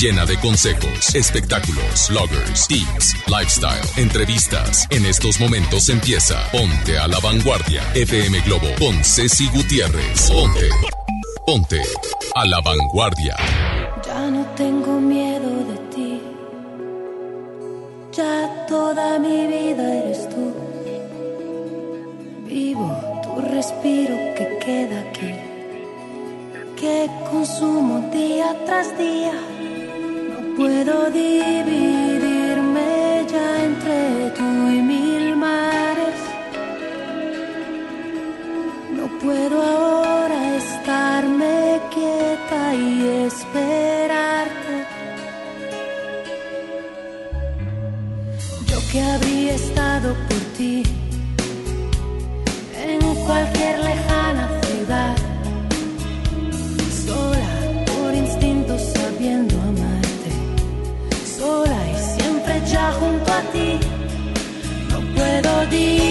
Llena de consejos, espectáculos, bloggers, tips, lifestyle, entrevistas. En estos momentos empieza Ponte a la Vanguardia. FM Globo con Ceci Gutiérrez. Ponte. Ponte a la Vanguardia. Ya no tengo miedo de ti. Ya toda mi vida eres tú. Vivo tu respiro que queda aquí. Que consumo día tras día. Puedo dividirme ya entre tú y mil mares. No puedo ahora estarme quieta y esperarte. Yo que habría estado por ti en cualquier lejana ya junto a ti. No puedo dividirme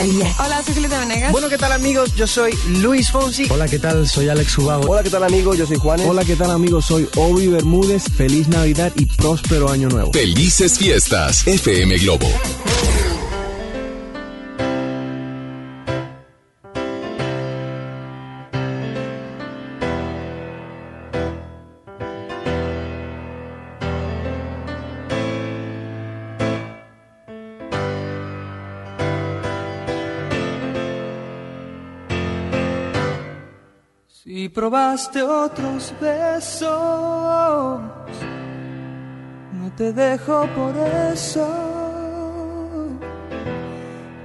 Hola, soy Talía. Hola, soy Julieta Venegas. Bueno, ¿qué tal amigos? Yo soy Luis Fonsi. Hola, ¿qué tal? Soy Alex Ubago. Hola, ¿qué tal amigos? Yo soy Juanes. Hola, ¿qué tal amigos? Soy Obi Bermúdez. Feliz Navidad y próspero año nuevo. Felices fiestas. FM Globo. Probaste otros besos, no te dejo por eso.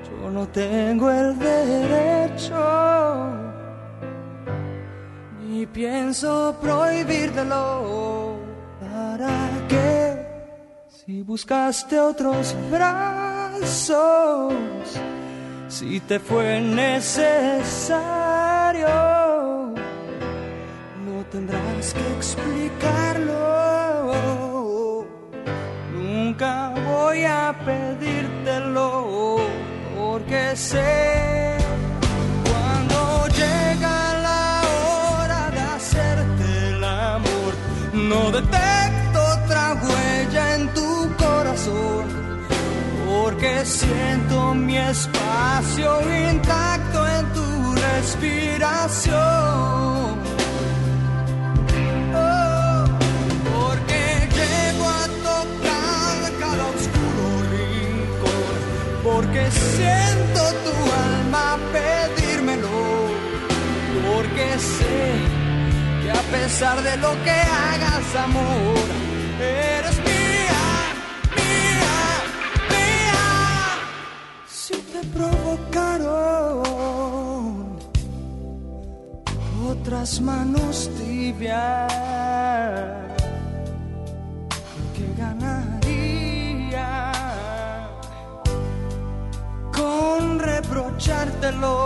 Yo no tengo el derecho, ni pienso prohibírtelo. ¿Para qué? Si buscaste otros brazos, si te fue necesario, tendrás que explicarlo. Nunca voy a pedírtelo porque sé cuando llega la hora de hacerte el amor, no detecto otra huella en tu corazón, porque siento mi espacio intacto en tu respiración. Porque siento tu alma pedírmelo, porque sé que a pesar de lo que hagas, amor, eres mía, mía, mía. Si te provocaron otras manos tibias, con reprochártelo?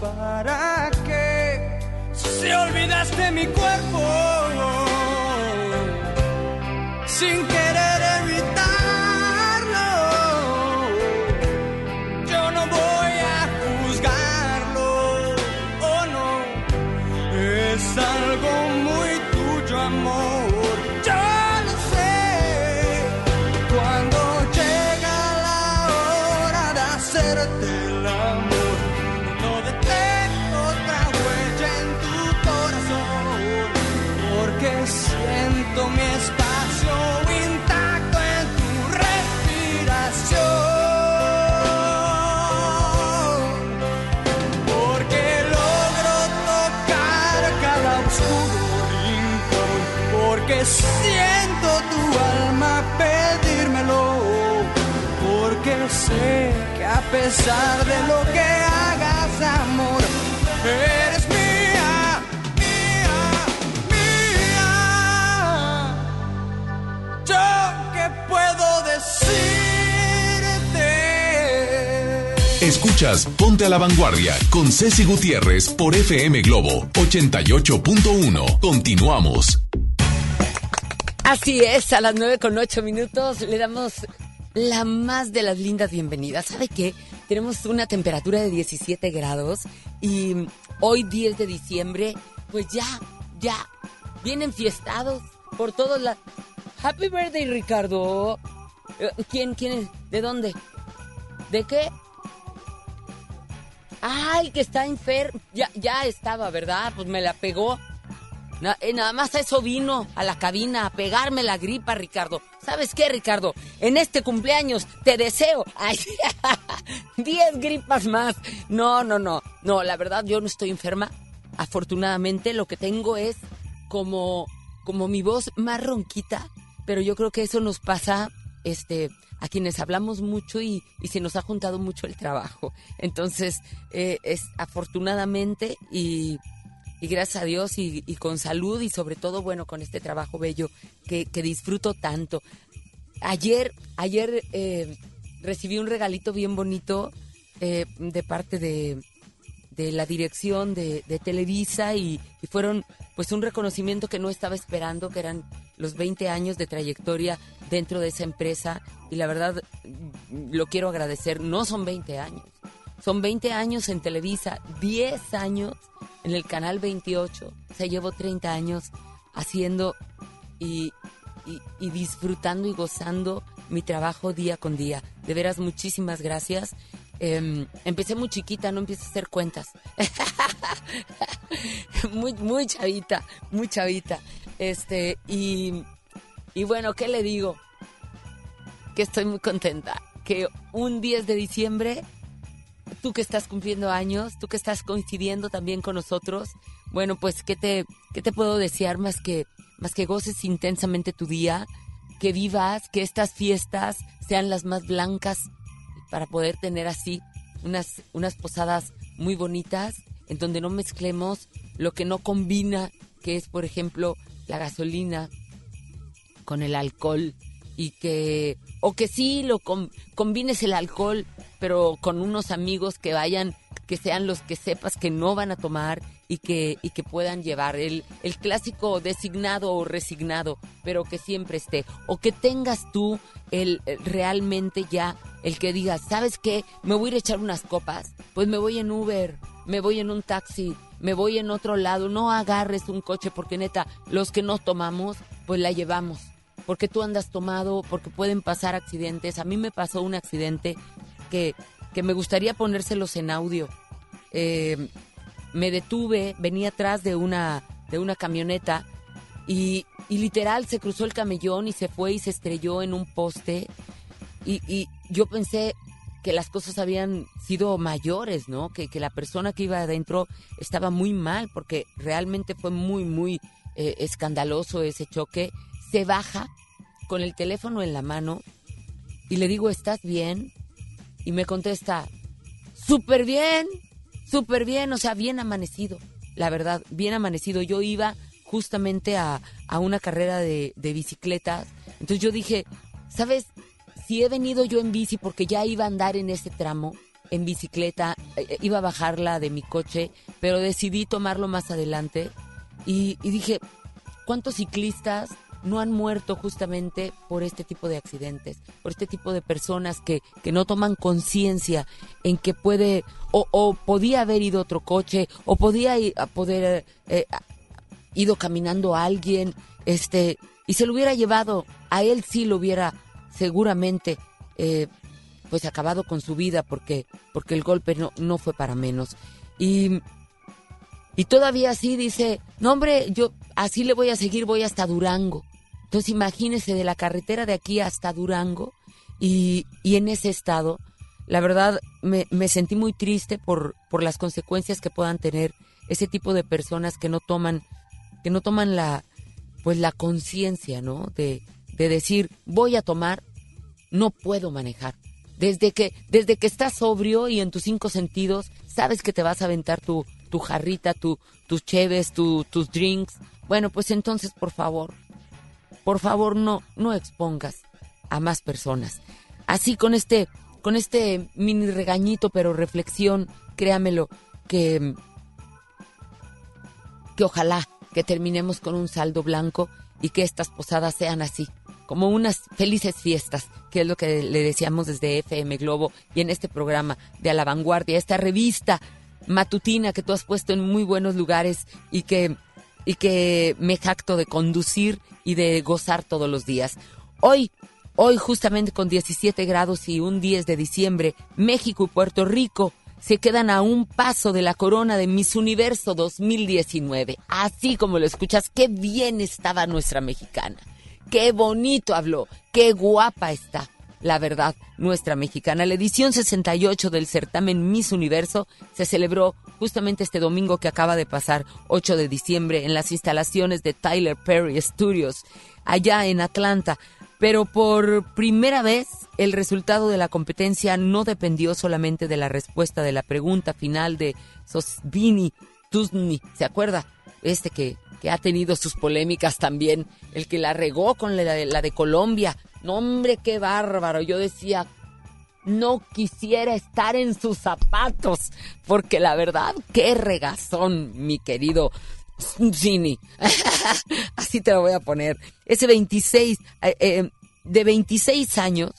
¿Para qué? Si olvidaste mi cuerpo sin querer evitarlo, yo no voy a juzgarlo, oh no, es algo pesar de lo que hagas, amor, eres mía, mía, mía. Yo que puedo decirte. Escuchas Ponte a la Vanguardia con Ceci Gutiérrez por FM Globo 88.1. Continuamos. Así es, a las 9 con 8 minutos le damos la más de las lindas bienvenidas. ¿Sabe qué? Tenemos una temperatura de 17 grados y hoy 10 de diciembre, pues ya, ya, vienen fiestados por todos lados. Happy birthday, Ricardo. Eh, ¿Quién, quién es? ¿De dónde? ¿De qué? Ay, que está enfermo. Ya, ya estaba, ¿verdad? Pues me la pegó. Eh, nada más a eso vino a la cabina, a pegarme la gripa, Ricardo. ¿Sabes qué, Ricardo? En este cumpleaños te deseo. Ay, 10 gripas más. No, no, no. No, la verdad, yo no estoy enferma. Afortunadamente, lo que tengo es como, como mi voz más ronquita. Pero yo creo que eso nos pasa este, a quienes hablamos mucho y, y se nos ha juntado mucho el trabajo. Entonces, eh, es afortunadamente y y gracias a Dios y, con salud y sobre todo, bueno, con este trabajo bello que, que disfruto tanto. Ayer, ayer eh, recibí un regalito bien bonito eh, de parte de, de la dirección de, de Televisa y, y fueron pues un reconocimiento que no estaba esperando, que eran los 20 años de trayectoria dentro de esa empresa y la verdad mm, lo quiero agradecer, no son 20 años, son 20 años en Televisa, 10 años en el canal 28. O sea, llevo 30 años haciendo y, disfrutando y gozando mi trabajo día con día. De veras, muchísimas gracias. Em, empecé muy chiquita, no empiezo a hacer cuentas. muy, muy chavita, muy chavita. Este, y, y bueno, ¿qué le digo? Que estoy muy contenta. Que un 10 de diciembre tú que estás cumpliendo años, tú que estás coincidiendo también con nosotros, bueno, pues qué te qué te puedo desear más que más que goces intensamente tu día, que vivas, que estas fiestas sean las más blancas para poder tener así unas, unas posadas muy bonitas en donde no mezclemos lo que no combina, que es, por ejemplo, la gasolina con el alcohol y que, o que sí lo com- combines el alcohol, pero con unos amigos que vayan, que sean los que sepas que no van a tomar y que, y que puedan llevar el, el clásico designado o resignado, pero que siempre esté. O que tengas tú el, realmente ya, el que digas, ¿sabes qué? Me voy a ir a echar unas copas, pues me voy en Uber, me voy en un taxi, me voy en otro lado, no agarres un coche porque neta, los que no tomamos, pues la llevamos. Porque tú andas tomado, porque pueden pasar accidentes. A mí me pasó un accidente que, que me gustaría ponérselos en audio. Eh, me detuve, venía atrás de una, de una camioneta y, y literal se cruzó el camellón y se fue y se estrelló en un poste. Y, y yo pensé que las cosas habían sido mayores, ¿no? Que, que la persona que iba adentro estaba muy mal porque realmente fue muy, muy eh, escandaloso ese choque. Se baja con el teléfono en la mano y le digo, ¿estás bien? Y me contesta, súper bien, súper bien, o sea, bien amanecido, la verdad, bien amanecido. Yo iba justamente a, a una carrera de, de bicicletas, entonces yo dije, ¿sabes? Si he venido yo en bici porque ya iba a andar en ese tramo, en bicicleta, eh, iba a bajarla de mi coche, pero decidí tomarlo más adelante y, y dije, ¿cuántos ciclistas no han muerto justamente por este tipo de accidentes, por este tipo de personas que, que no toman conciencia en que puede, o, o podía haber ido otro coche, o podía ir- a poder eh, a- ido caminando alguien, este, y se lo hubiera llevado, a él sí lo hubiera seguramente eh, pues acabado con su vida porque, porque el golpe no, no fue para menos. Y y todavía así dice, no hombre, yo así le voy a seguir, voy hasta Durango. Entonces imagínese de la carretera de aquí hasta Durango y, y en ese estado, la verdad me, me sentí muy triste por, por las consecuencias que puedan tener ese tipo de personas que no toman, que no toman la, pues la conciencia, ¿no? De, de decir, voy a tomar, no puedo manejar. Desde que, desde que estás sobrio y en tus cinco sentidos, sabes que te vas a aventar tu, tu jarrita, tu, tus cheves, tu, tus drinks. Bueno, pues entonces, por favor, por favor, no, no expongas a más personas. Así con este, con este mini regañito, pero reflexión, créamelo, que, que ojalá que terminemos con un saldo blanco y que estas posadas sean así, como unas felices fiestas, que es lo que le decíamos desde FM Globo y en este programa de A la Vanguardia, esta revista matutina que tú has puesto en muy buenos lugares y que, y que me jacto de conducir y de gozar todos los días. Hoy, hoy justamente con 17 grados y un 10 de diciembre, México y Puerto Rico se quedan a un paso de la corona de Miss Universo 2019. Así como lo escuchas, qué bien estaba nuestra mexicana. Qué bonito habló, qué guapa está. La verdad, nuestra mexicana. La edición 68 del certamen Miss Universo se celebró justamente este domingo que acaba de pasar, 8 de diciembre, en las instalaciones de Tyler Perry Studios, allá en Atlanta. Pero por primera vez, el resultado de la competencia no dependió solamente de la respuesta de la pregunta final de Sosvini Tusni. ¿Se acuerda? Este que, que ha tenido sus polémicas también, el que la regó con la, la de Colombia. No, hombre, qué bárbaro. Yo decía, no quisiera estar en sus zapatos, porque la verdad, qué regazón, mi querido Zini. Así te lo voy a poner. Ese 26, eh, eh, de 26 años,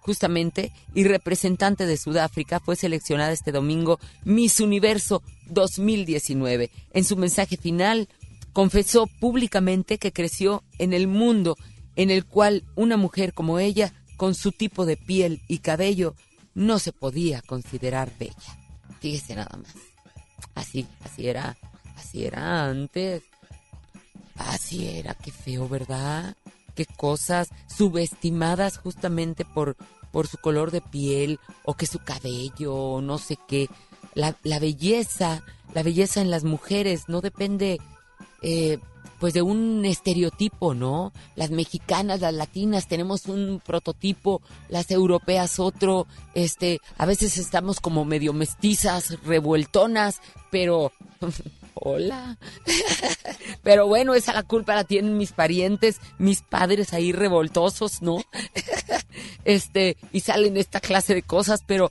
justamente, y representante de Sudáfrica, fue seleccionada este domingo Miss Universo 2019. En su mensaje final, confesó públicamente que creció en el mundo en el cual una mujer como ella, con su tipo de piel y cabello, no se podía considerar bella. Fíjese nada más. Así, así era, así era antes. Así era, qué feo, ¿verdad? Qué cosas subestimadas justamente por, por su color de piel o que su cabello o no sé qué. La, la belleza, la belleza en las mujeres no depende eh, pues de un estereotipo, ¿no? Las mexicanas, las latinas tenemos un prototipo, las europeas otro, este, a veces estamos como medio mestizas, revueltonas, pero hola. pero bueno, esa la culpa la tienen mis parientes, mis padres ahí revoltosos, ¿no? este, y salen esta clase de cosas, pero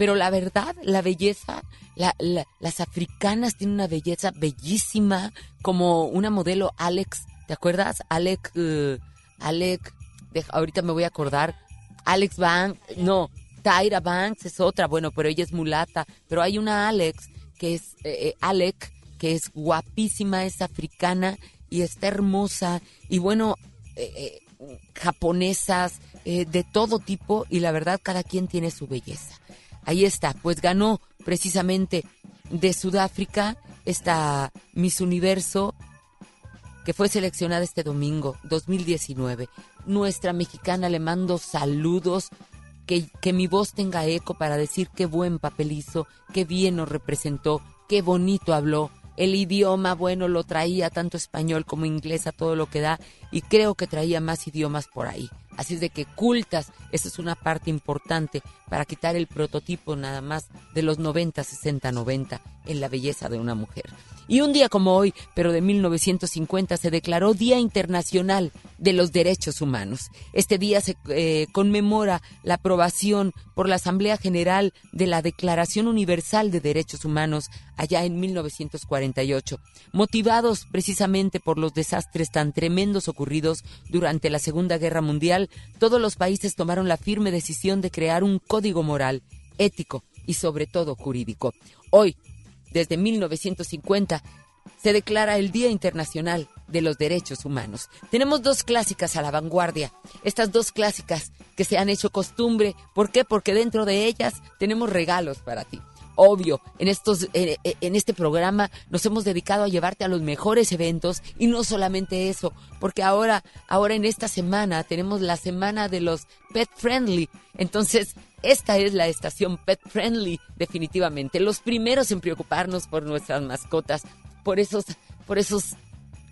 pero la verdad, la belleza las africanas tienen una belleza bellísima, como una modelo Alex, ¿te acuerdas? Alex, uh, Alex, ahorita me voy a acordar, Alex Banks, no, Tyra Banks es otra, bueno, pero ella es mulata, pero hay una Alex que es eh, eh, Alex, que es guapísima, es africana y está hermosa y bueno, eh, japonesas de todo tipo y la verdad cada quien tiene su belleza. Ahí está, pues ganó precisamente de Sudáfrica esta Miss Universo que fue seleccionada este domingo 2019. Nuestra mexicana le mando saludos, que, que mi voz tenga eco para decir qué buen papel hizo, qué bien nos representó, qué bonito habló. El idioma, bueno, lo traía tanto español como inglés a todo lo que da y creo que traía más idiomas por ahí. Así es de que cultas, esa es una parte importante para quitar el prototipo nada más de los 90, 60, 90 en la belleza de una mujer. Y un día como hoy, pero de 1950, se declaró Día Internacional de los Derechos Humanos. Este día se eh, conmemora la aprobación por la Asamblea General de la Declaración Universal de Derechos Humanos allá en 1948, motivados precisamente por los desastres tan tremendos ocurridos durante la Segunda Guerra Mundial, todos los países tomaron la firme decisión de crear un código moral, ético y sobre todo jurídico. Hoy, desde 1950 se declara el Día Internacional de los Derechos Humanos. Tenemos dos clásicas a la vanguardia. Estas dos clásicas que se han hecho costumbre. ¿Por qué? Porque dentro de ellas tenemos regalos para ti. Obvio, en, estos, en este programa nos hemos dedicado a llevarte a los mejores eventos y no solamente eso, porque ahora, ahora en esta semana tenemos la semana de los pet friendly. Entonces, esta es la estación pet friendly, definitivamente. Los primeros en preocuparnos por nuestras mascotas, por esos, por esos,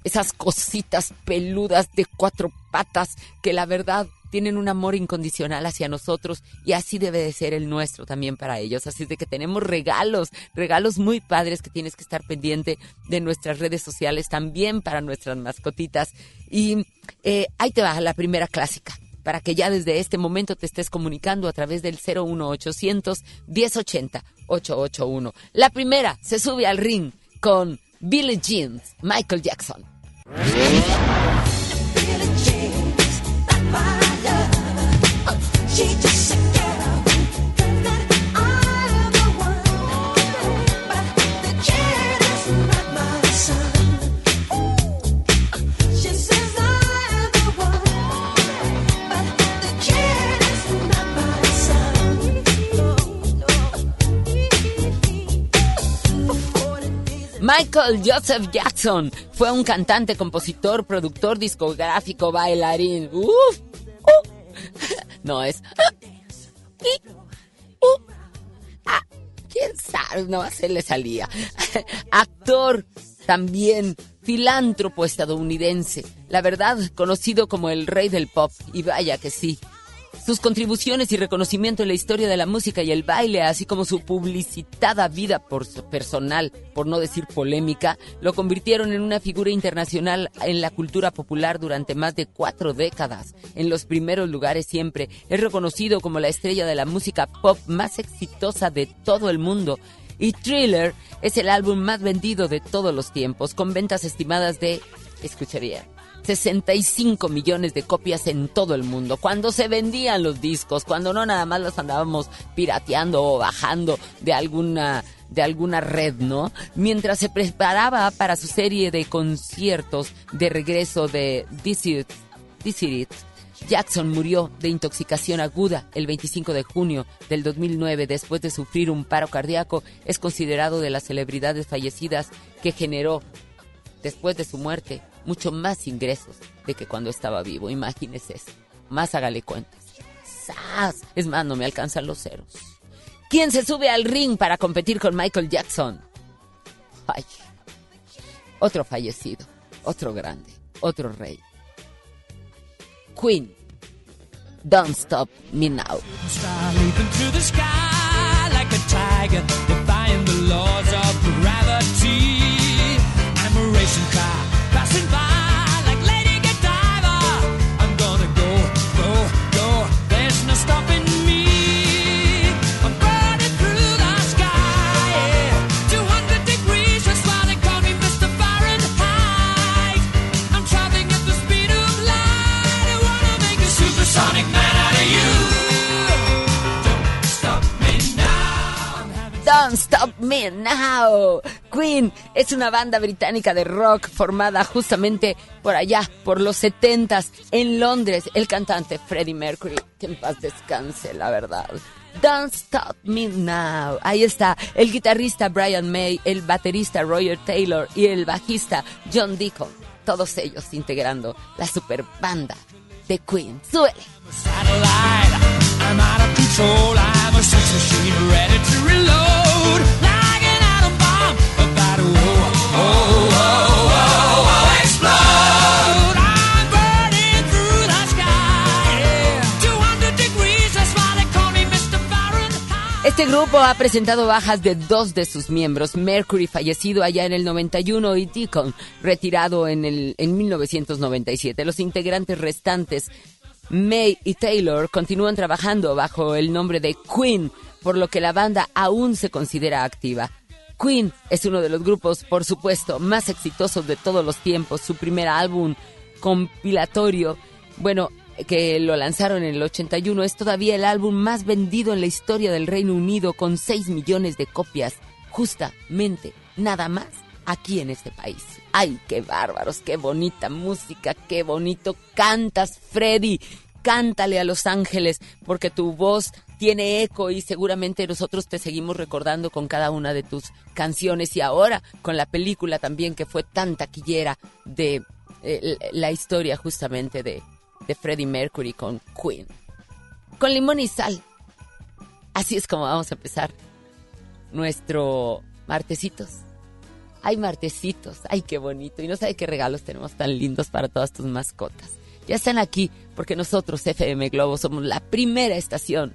esas cositas peludas de cuatro patas que la verdad tienen un amor incondicional hacia nosotros y así debe de ser el nuestro también para ellos. Así es de que tenemos regalos, regalos muy padres que tienes que estar pendiente de nuestras redes sociales también para nuestras mascotitas. Y eh, ahí te va la primera clásica para que ya desde este momento te estés comunicando a través del 01800 1080 881. La primera se sube al ring con Billie Jean, Michael Jackson. Michael Joseph Jackson fue un cantante, compositor, productor, discográfico, bailarín. Uf, uh, no es. Uh, ah, ¿Quién sabe? No, se le salía. Actor también, filántropo estadounidense. La verdad, conocido como el rey del pop. Y vaya que sí. Sus contribuciones y reconocimiento en la historia de la música y el baile, así como su publicitada vida personal, por no decir polémica, lo convirtieron en una figura internacional en la cultura popular durante más de cuatro décadas. En los primeros lugares siempre es reconocido como la estrella de la música pop más exitosa de todo el mundo. Y Thriller es el álbum más vendido de todos los tiempos, con ventas estimadas de, escucharía, 65 millones de copias en todo el mundo. Cuando se vendían los discos, cuando no nada más los andábamos pirateando o bajando de alguna de alguna red, ¿no? Mientras se preparaba para su serie de conciertos de regreso de This It, Jackson murió de intoxicación aguda el 25 de junio del 2009 después de sufrir un paro cardíaco. Es considerado de las celebridades fallecidas que generó después de su muerte mucho más ingresos de que cuando estaba vivo. Imagínese eso. Más hágale cuentas. ¡Sas! Es más, no me alcanzan los ceros. ¿Quién se sube al ring para competir con Michael Jackson? Ay, otro fallecido. otro grande, otro rey. Queen, Don't Stop Me Now. Tiger. I'm a Stop Me Now. Queen es una banda británica de rock formada justamente por allá, por los 70s, en Londres. El cantante Freddie Mercury, que en paz descanse, la verdad. Don't Stop Me Now. Ahí está el guitarrista Brian May, el baterista Roger Taylor y el bajista John Deacon. Todos ellos integrando la super banda de Queen. ¡Súbele! I'm out of control. I'm a ready to reload. Like an atom bomb about to explode. I'm burning through the sky. Yeah. 200 degrees, that's why they call me Mr. Fahrenheit. Este grupo ha presentado bajas de dos de sus miembros, Mercury fallecido allá en el 91 y Deacon retirado en, el, en 1997. Los integrantes restantes, May y Taylor, continúan trabajando bajo el nombre de Queen, por lo que la banda aún se considera activa. Queen es uno de los grupos, por supuesto, más exitosos de todos los tiempos. Su primer álbum compilatorio, bueno, que lo lanzaron en el 81, es todavía el álbum más vendido en la historia del Reino Unido con 6 millones de copias, justamente, nada más, aquí en este país. ¡Ay, qué bárbaros! ¡Qué bonita música! ¡Qué bonito cantas, Freddy! Cántale a Los Ángeles, porque tu voz tiene eco y seguramente nosotros te seguimos recordando con cada una de tus canciones y ahora con la película también que fue tan taquillera de eh, la historia justamente de, Freddie Mercury con Queen. Con limón y sal. Así es como vamos a empezar nuestro martesitos. Hay martesitos, ay qué bonito. Y no sabe qué regalos tenemos tan lindos para todas tus mascotas. Ya están aquí porque nosotros, FM Globo, somos la primera estación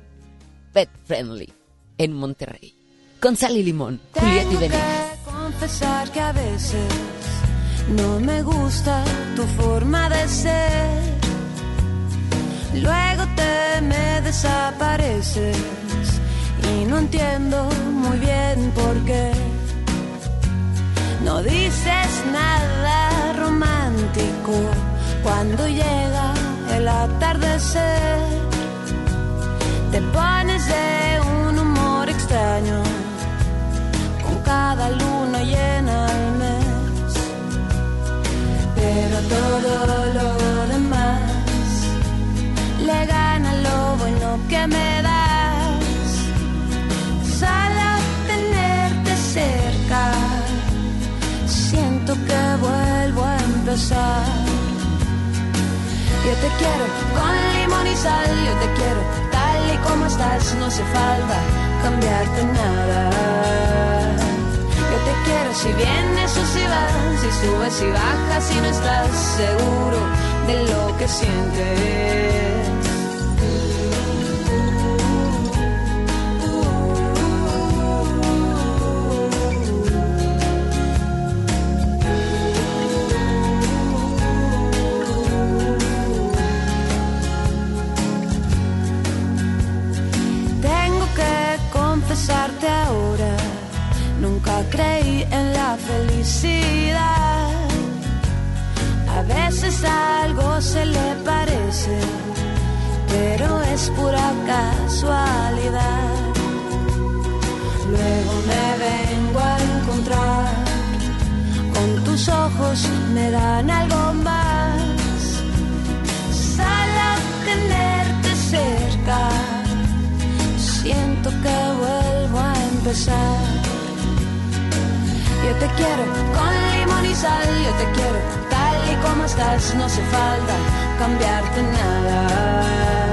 pet friendly en Monterrey. Con sal y limón, Julieta y Venegas. confesar que a veces no me gusta tu forma de ser. Luego te me desapareces y no entiendo muy bien por qué. No dices nada romántico cuando llega el atardecer. Te todo lo demás le gana lo bueno que me das. Solo tenerte cerca, siento que vuelvo a empezar. Yo te quiero con limón y sal, yo te quiero tal y como estás, no hace falta cambiarte nada. Te quiero si vienes o si vas, si subes y bajas, si no estás seguro de lo que sientes. Es pura casualidad. Luego me vengo a encontrar, con tus ojos me dan algo más. Solo tenerte cerca siento que vuelvo a empezar. Yo te quiero con limón y sal, yo te quiero tal y como estás, no hace falta cambiarte nada.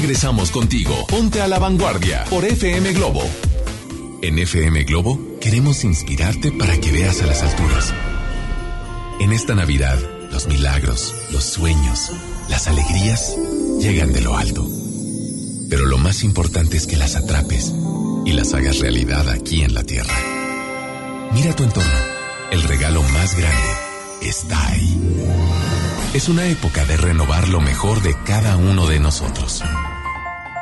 Regresamos contigo. Ponte a la vanguardia por FM Globo. En FM Globo queremos inspirarte para que veas a las alturas. En esta Navidad, los milagros, los sueños, las alegrías llegan de lo alto. Pero lo más importante es que las atrapes y las hagas realidad aquí en la Tierra. Mira tu entorno. El regalo más grande está ahí. Es una época de renovar lo mejor de cada uno de nosotros.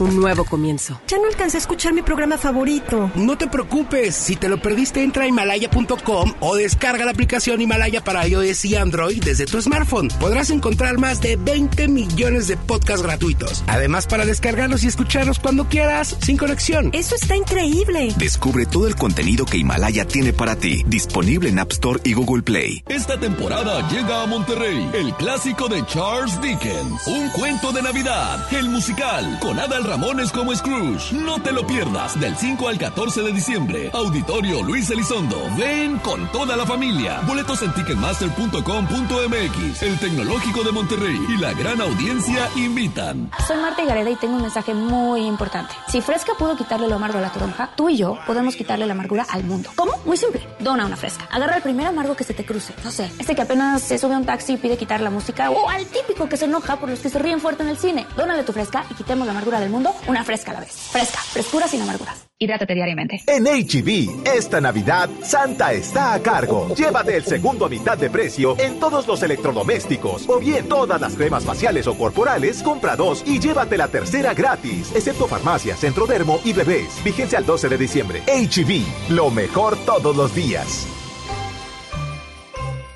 un nuevo comienzo. Ya no alcancé a escuchar mi programa favorito. No te preocupes, si te lo perdiste entra a himalaya.com o descarga la aplicación Himalaya para iOS y Android desde tu smartphone. Podrás encontrar más de 20 millones de podcasts gratuitos. Además para descargarlos y escucharlos cuando quieras, sin conexión. Eso está increíble. Descubre todo el contenido que Himalaya tiene para ti, disponible en App Store y Google Play. Esta temporada llega a Monterrey el clásico de Charles Dickens, un cuento de Navidad, el musical, con Adal Ramones como Scrooge. No te lo pierdas del 5 al 14 de diciembre. Auditorio Luis Elizondo. Ven con toda la familia. Boletos en ticketmaster.com.mx. El Tecnológico de Monterrey y la gran audiencia invitan. Soy Marta Gareda y tengo un mensaje muy importante. Si Fresca pudo quitarle lo amargo a la toronja, tú y yo podemos quitarle la amargura al mundo. ¿Cómo? Muy simple. Dona una Fresca. Agarra el primer amargo que se te cruce. No sé, este que apenas se sube a un taxi y pide quitar la música o al típico que se enoja por los que se ríen fuerte en el cine. Dónale tu Fresca y quitemos la amargura del mundo una fresca a la vez. Fresca, frescura sin amarguras. Hidrátate diariamente. En HB, esta Navidad, Santa está a cargo. Llévate el segundo a mitad de precio en todos los electrodomésticos. O bien, todas las cremas faciales o corporales, compra dos y llévate la tercera gratis. Excepto farmacia, centrodermo y bebés. Vigencia al 12 de diciembre. HB, lo mejor todos los días.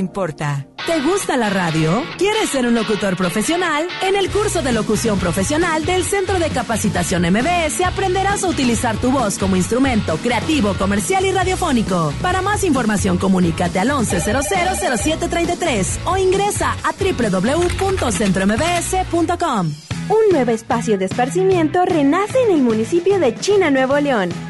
importa. ¿Te gusta la radio? ¿Quieres ser un locutor profesional? En el curso de locución profesional del Centro de Capacitación MBS aprenderás a utilizar tu voz como instrumento creativo, comercial y radiofónico. Para más información, comunícate al 11000733 o ingresa a www.centrombs.com. Un nuevo espacio de esparcimiento renace en el municipio de China, Nuevo León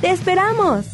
¡Te esperamos!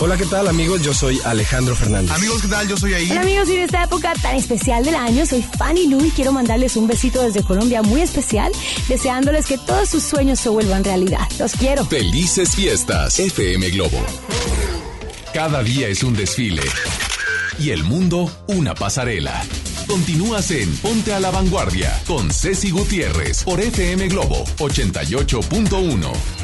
Hola, ¿qué tal amigos? Yo soy Alejandro Fernández. Amigos, ¿qué tal? Yo soy ahí. Hola amigos, y en esta época tan especial del año, soy Fanny Lu y quiero mandarles un besito desde Colombia muy especial, deseándoles que todos sus sueños se vuelvan realidad. Los quiero. Felices fiestas, FM Globo. Cada día es un desfile y el mundo una pasarela. Continúas en Ponte a la Vanguardia con Ceci Gutiérrez por FM Globo 88.1.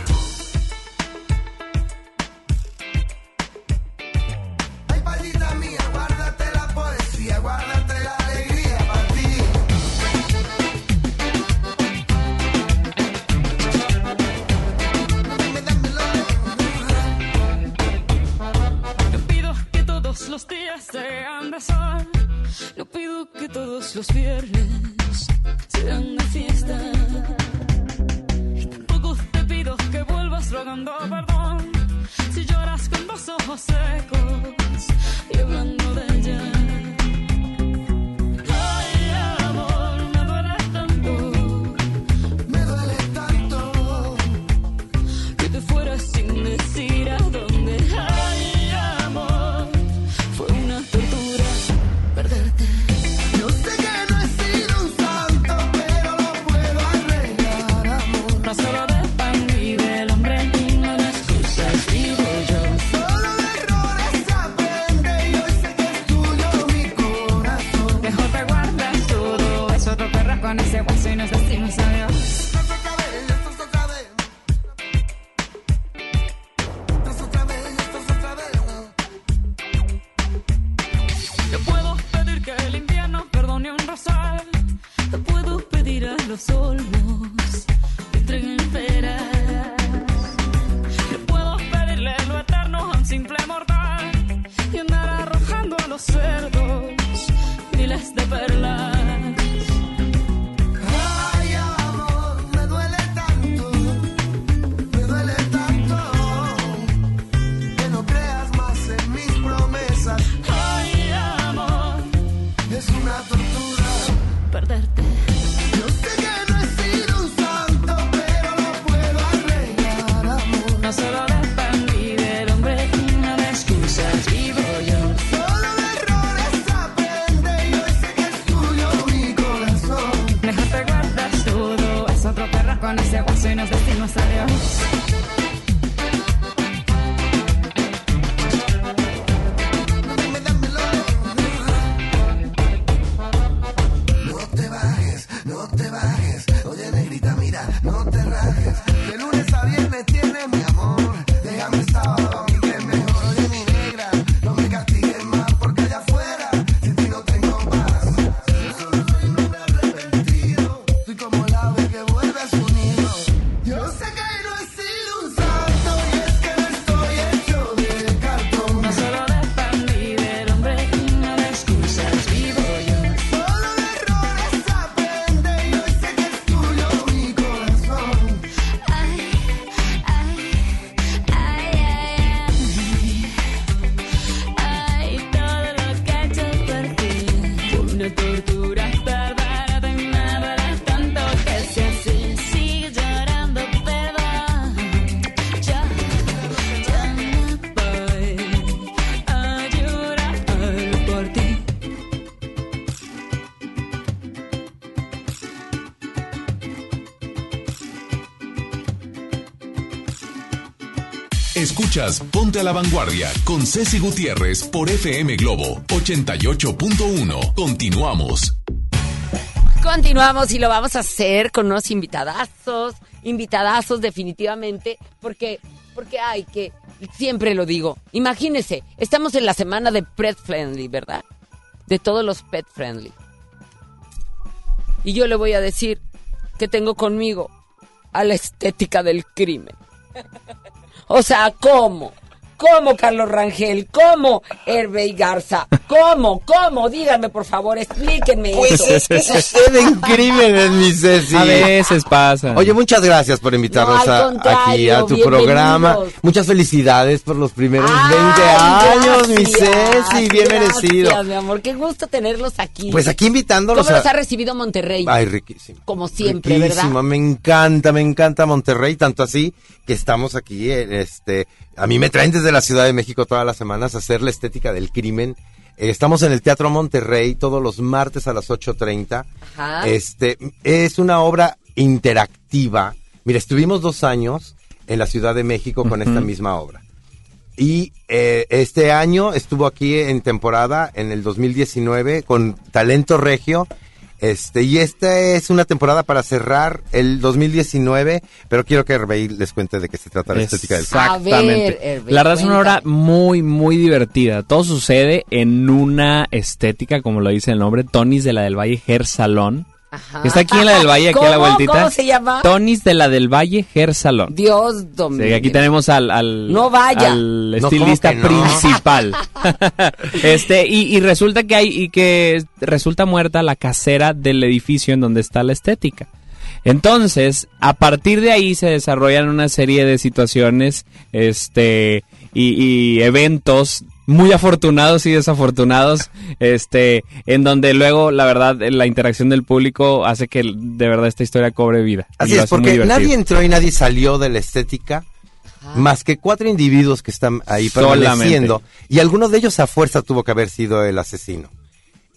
Ponte a la Vanguardia con Ceci Gutiérrez por FM Globo 88.1. Continuamos. Continuamos y lo vamos a hacer con unos invitadazos, invitadazos definitivamente, porque, porque hay que, siempre lo digo, imagínense, estamos en la semana de Pet Friendly, ¿verdad? De todos los Pet Friendly. Y yo le voy a decir que tengo conmigo a la estética del crimen. O sea, ¿cómo? ¿Cómo, Carlos Rangel? ¿Cómo, Hervey Garza? ¿Cómo? ¿Cómo? Díganme, por favor, explíquenme Pues eso. es que suceden crímenes, mi Ceci. A veces pasa. Oye, muchas gracias por invitarnos No, a- aquí a tu programa. Muchas felicidades por los primeros Ay, 20 años, mi gracias, Ceci. Bien gracias, merecido. mi amor, qué gusto tenerlos aquí. Pues aquí invitándolos ¿Cómo los ha recibido Monterrey? Ay, riquísimo. Como siempre, Riquísimo, ¿verdad? me encanta, me encanta Monterrey, tanto así que estamos aquí, en este, a mí me traen desde la Ciudad de México todas las semanas a hacer la estética del crimen. Eh, Estamos en el Teatro Monterrey todos los martes a las 8.30. Ajá. Este, es una obra interactiva. Mira, estuvimos dos años en la Ciudad de México con esta misma obra. Y eh, este año estuvo aquí en temporada, en el 2019, con Talento Regio. Este, y esta es una temporada para cerrar el 2019, pero quiero que Herbey les cuente de qué se trata la estética del Exactamente. La verdad es una obra muy, muy divertida. Todo sucede en una estética, como lo dice el nombre, Tonis de la del Valle Hair Está aquí en la del Valle, aquí a la vueltita. ¿Cómo se llama? Tonis de la del Valle Hair Salon. Dios domine. Sí, aquí tenemos al, al, No vaya. al estilista principal. este, y, y resulta que hay, y que resulta muerta la casera del edificio en donde está la estética. Entonces, a partir de ahí se desarrollan una serie de situaciones, este, y, y eventos muy afortunados y desafortunados, este, en donde luego, la verdad, la interacción del público hace que de verdad esta historia cobre vida. Así es, porque nadie entró y nadie salió de la estética, más que cuatro individuos que están ahí Solamente. permaneciendo, y alguno de ellos a fuerza tuvo que haber sido el asesino.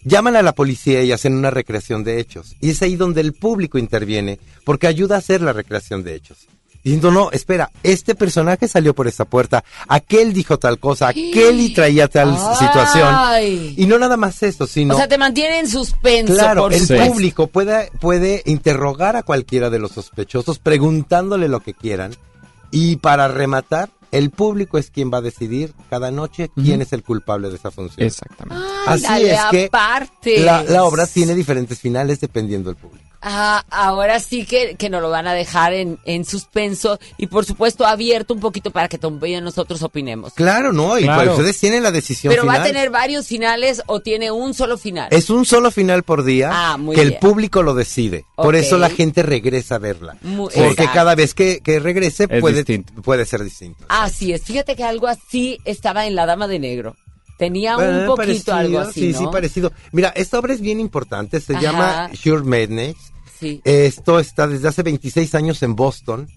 Llaman a la policía y hacen una recreación de hechos, y es ahí donde el público interviene, porque ayuda a hacer la recreación de hechos. Diciendo, no, espera, este personaje salió por esa puerta, aquel dijo tal cosa, aquel y traía tal Ay. situación. Y no nada más eso, sino... O sea, te mantiene en suspenso, Claro, por el público puede, puede interrogar a cualquiera de los sospechosos preguntándole lo que quieran y para rematar, el público es quien va a decidir cada noche quién es el culpable de esa función. Exactamente. Así es que la, la obra tiene diferentes finales dependiendo del público. Ah, ahora sí que, que nos lo van a dejar en, en suspenso y por supuesto abierto un poquito para que también nosotros opinemos. Claro, no, y Claro. pues ustedes tienen la decisión Pero va a tener varios finales o tiene un solo final. Es un solo final por día Ah, muy que el público lo decide. Por eso la gente regresa a verla. Muy- porque Exacto. cada vez que, que regrese Es puede, distinto. puede ser distinto. Así es, fíjate que algo así estaba en La Dama de Negro. Tenía un poquito parecido, algo así, Sí, ¿no? sí, parecido. Mira, esta obra es bien importante, se Ajá. llama Sure Madness. Sí. Esto está desde hace 26 años en Boston.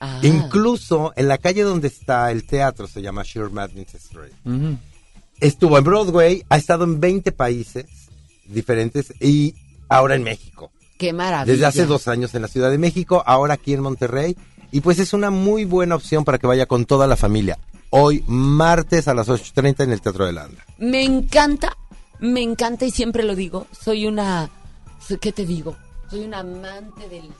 Ah. Incluso en la calle donde está el teatro se llama Sure Madness Street. Estuvo en Broadway, ha estado en 20 países diferentes y ahora en México. Qué maravilla. Desde hace dos años en la Ciudad de México, ahora aquí en Monterrey. Y pues es una muy buena opción para que vaya con toda la familia. Hoy, martes a las 8.30 en el Teatro de Landa. Me encanta, me encanta y siempre lo digo. Soy una, ¿qué te digo? Soy una amante del,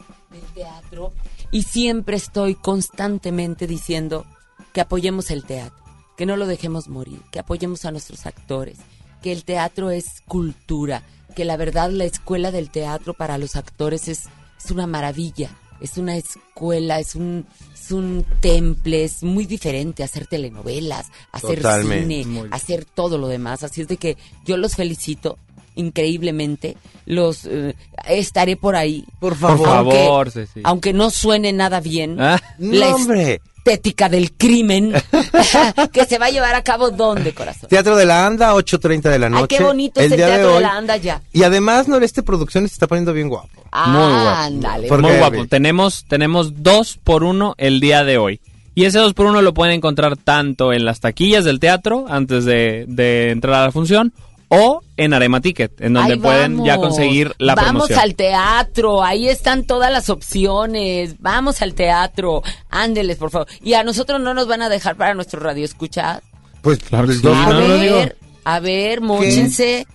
teatro y siempre estoy constantemente diciendo que apoyemos el teatro, que no lo dejemos morir, que apoyemos a nuestros actores, que el teatro es cultura, que la verdad la escuela del teatro para los actores es, es una maravilla, es una escuela, es un, es un temple, es muy diferente hacer telenovelas, hacer Totalmente. cine, Muy. hacer todo lo demás. Así es de que yo los felicito increíblemente. Los eh, estaré por ahí. Por favor. Por favor, sí, sí. Aunque no suene nada bien. Ah. No, hombre. Estética del crimen que se va a llevar a cabo dónde, corazón. Teatro de la Anda, 8.30 de la noche. Ay, qué bonito es el teatro de, hoy. la anda ya. Y además, Noreste Producciones se está poniendo bien guapo. Muy guapo. Ándale. Porque- Muy guapo. Tenemos, tenemos dos por uno el día de hoy. Y ese dos por uno lo pueden encontrar tanto en las taquillas del teatro antes de, de entrar a la función o en Arema Ticket, en donde Ahí pueden ya vamos. conseguir la Vamos promoción. al teatro, ahí están todas las opciones. Vamos al teatro, ándeles, por favor. Y a nosotros no nos van a dejar para nuestro radio escuchar. Pues Claro sí, dos A no ver, a ver, móchense.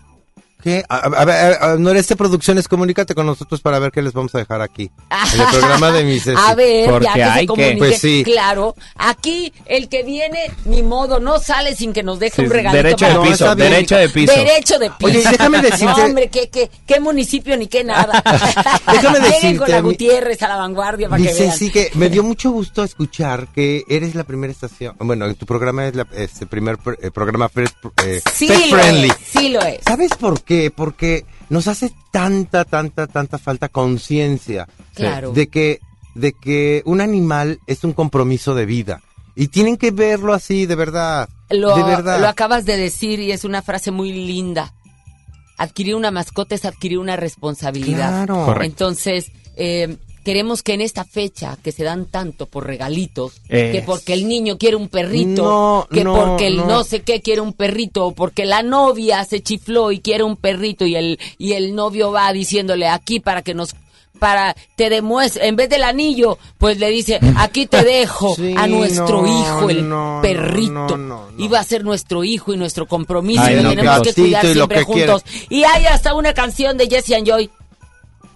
¿Qué? A, a- a ver, a- a- Noreste Producciones, comunícate con nosotros para ver qué les vamos a dejar aquí. En el programa de mis... A ver, Porque ya que hay se que- comunique. Pues sí. Claro, aquí el que viene, ni modo, no sale sin que nos deje Sí, un regalito. derecho de para- piso, derecho de piso. Derecho de piso. Oye, y déjame decirte- No, hombre, ¿qué, qué, qué municipio ni qué nada. Déjame Lleguen decirte, con la Gutiérrez a la vanguardia para que Dice, vean. sí, que me dio mucho gusto escuchar que eres la primera estación. Bueno, tu programa es la- este primer pr- eh, programa eh, Sí friendly. es, sí lo es. ¿Sabes por qué? Porque nos hace tanta, tanta, tanta falta conciencia Claro. de que, de que un animal es un compromiso de vida. Y tienen que verlo así, de verdad. Lo, de verdad. lo acabas de decir y es una frase muy linda. Adquirir una mascota es adquirir una responsabilidad. Claro. Correcto. Entonces, eh, queremos que en esta fecha que se dan tanto por regalitos, Es. que porque el niño quiere un perrito, No, que no, porque el no. no. sé qué quiere un perrito, o porque la novia se chifló y quiere un perrito y el, y el novio va diciéndole aquí para que nos para te demuestre, en vez del anillo, pues le dice, aquí te dejo Sí, a nuestro hijo el perrito. Iba a ser nuestro hijo y nuestro compromiso Ay, y lo no, tenemos que cuidar siempre que juntos. Y hay hasta una canción de Jesse and Joy.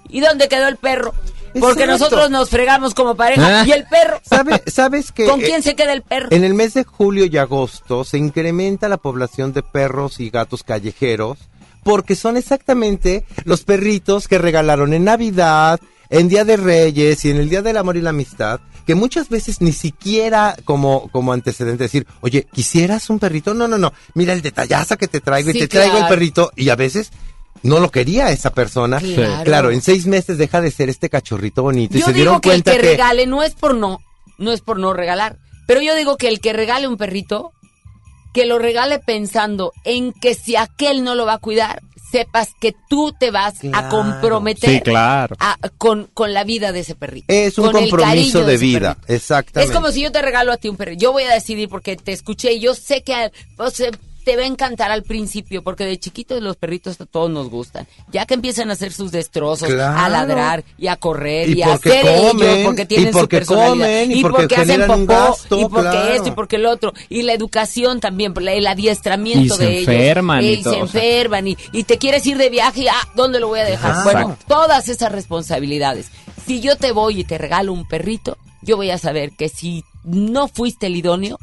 ¿Y dónde quedó el perro? Porque Exacto. nosotros nos fregamos como pareja. Ah. ¿Y el perro? ¿Sabe- ¿Sabes que ¿Con quién se queda el perro? En el mes de julio y agosto se incrementa la población de perros y gatos callejeros porque son exactamente los perritos que regalaron en Navidad, en Día de Reyes y en el Día del Amor y la Amistad, que muchas veces ni siquiera como, como antecedente decir, oye, ¿quisieras un perrito? No, no, no, mira el detallazo que te traigo Sí, y te traigo el perrito y a veces no lo quería esa persona. Claro. Claro, en seis meses deja de ser este cachorrito bonito y Yo se digo dieron que el que, que... regale no es por no, no es por no regalar. Pero yo digo que el que regale un perrito, que lo regale pensando en que si aquel no lo va a cuidar, sepas que tú te vas a comprometer Sí, claro. a- con, con la vida de ese perrito. Es un con compromiso de vida, perrito. exactamente. Es como si yo te regalo a ti un perrito. Yo voy a decidir porque te escuché y yo sé que te va a encantar al principio porque de chiquitos los perritos a todos nos gustan. Ya que empiezan a hacer sus destrozos, Claro. a ladrar y a correr y, Y a porque hacer ellos comen, porque y tienen su porque personalidad. comen, y porque hacen generan un popó gasto, y porque claro. esto y porque el otro y la educación también, el adiestramiento Y se de ellos. enferman y Eh, todo, se o sea. enferman y, y te quieres ir de viaje y ah, ¿dónde lo voy a dejar? Bueno, todas esas responsabilidades. Si yo te voy y te regalo un perrito, yo voy a saber que si no fuiste el idóneo,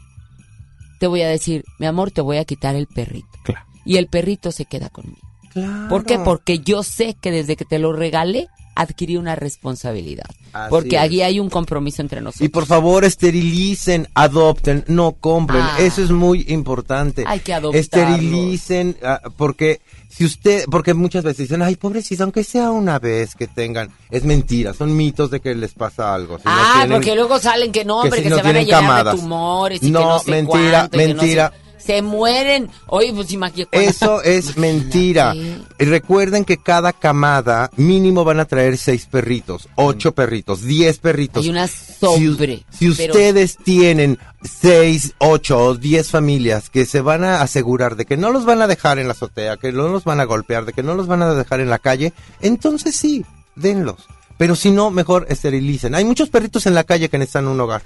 te voy a decir, mi amor, te voy a quitar el perrito. Claro. Y el perrito se queda conmigo. Claro. ¿Por qué? Porque yo sé que desde que te lo regalé, adquirí una responsabilidad. Así Porque es. aquí hay un compromiso entre nosotros. Y por favor, esterilicen, adopten, no compren. Ah. Eso es muy importante. Hay que adoptarlos. Esterilicen, ah, porque si usted, porque muchas veces dicen, ay, pobrecitos, aunque sea una vez que tengan, es mentira, son mitos de que les pasa algo. Si no ah, tienen- porque luego salen que no, que hombre, si que, no se van a llenar camadas. de tumores y que No, no sé mentira, cuánto, y que no mentira. Se mueren. Oye, pues imagínate. Eso es mentira. Y recuerden que cada camada mínimo van a traer seis perritos, ocho perritos, diez perritos. Hay una Si, sobre. si pero- ustedes tienen seis, ocho o diez familias que se van a asegurar de que no los van a dejar en la azotea, que no los van a golpear, de que no los van a dejar en la calle, entonces sí, denlos. Pero si no, mejor esterilicen. Hay muchos perritos en la calle que necesitan un hogar.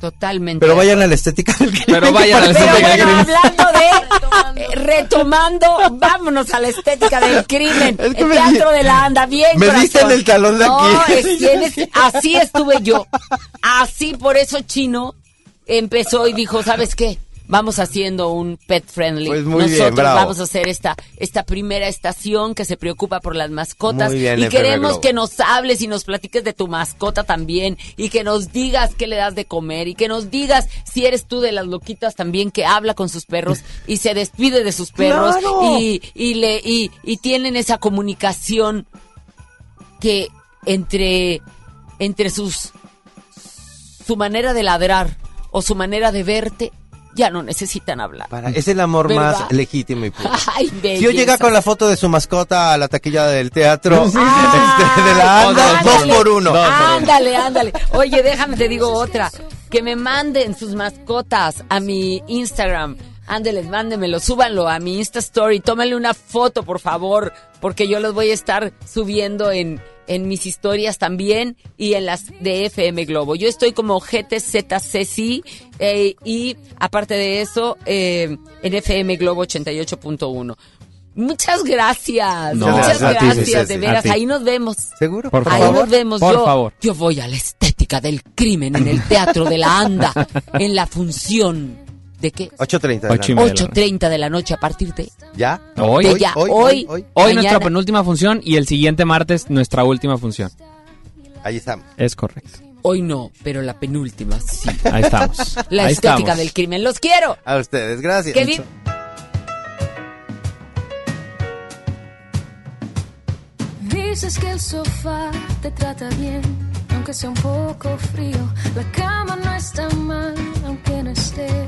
Totalmente. Pero vayan a la estética del Pero vayan a la Pero estética bueno, del crimen. hablando de eh, retomando, vámonos a la estética del crimen. Es que el teatro di- de la anda, bien. me corazón. diste en el talón de No, aquí. es- tienes- así estuve yo. Así, por eso Chino empezó y dijo, ¿sabes qué? Vamos haciendo un pet friendly. Pues muy bien, Nosotros bravo. vamos a hacer esta, esta primera estación que se preocupa por las mascotas. Muy bien, y FM queremos Globo. que nos hables y nos platiques de tu mascota también. Y que nos digas qué le das de comer. Y que nos digas si eres tú de las loquitas también que habla con sus perros y se despide de sus perros. ¡Claro! Y, y, le, y, y tienen esa comunicación que entre, entre sus su manera de ladrar o su manera de verte, ya no necesitan hablar. Para- es el amor ¿Verdad? más legítimo y puro. Ay, Si yo llega con la foto de su mascota a la taquilla del teatro, Ah, este, de la anda, ándale, dos por uno. Ándale, ándale. Oye, déjame te digo otra. Que me manden sus mascotas a mi Instagram. Ándeles, mándenmelo, súbanlo a mi Insta Story. Tómenle una foto, por favor, porque yo los voy a estar subiendo en, en mis historias también y en las de FM Globo. Yo estoy como GTZCC eh, y aparte de eso, eh, en FM Globo 88.1. Muchas gracias. No, muchas gracias, sí, sí, de veras. Ahí nos vemos. ¿Seguro? Por Ahí favor. nos vemos. Por yo, favor. yo voy a la estética del crimen en el Teatro de la Anda, en la función de qué? 8.30 de la noche. media. 8.30 de la noche a partir de... ¿Ya? Hoy, de ya. Hoy, Hoy mañana. nuestra penúltima función y el siguiente martes nuestra última función. Ahí estamos. Es correcto. Hoy no, pero la penúltima sí. Ahí estamos. La Ahí estética estamos. del crimen. Los quiero. A ustedes, gracias. Vi- Dices que el sofá te trata bien, aunque sea un poco frío. La cama no está mal, aunque no estés.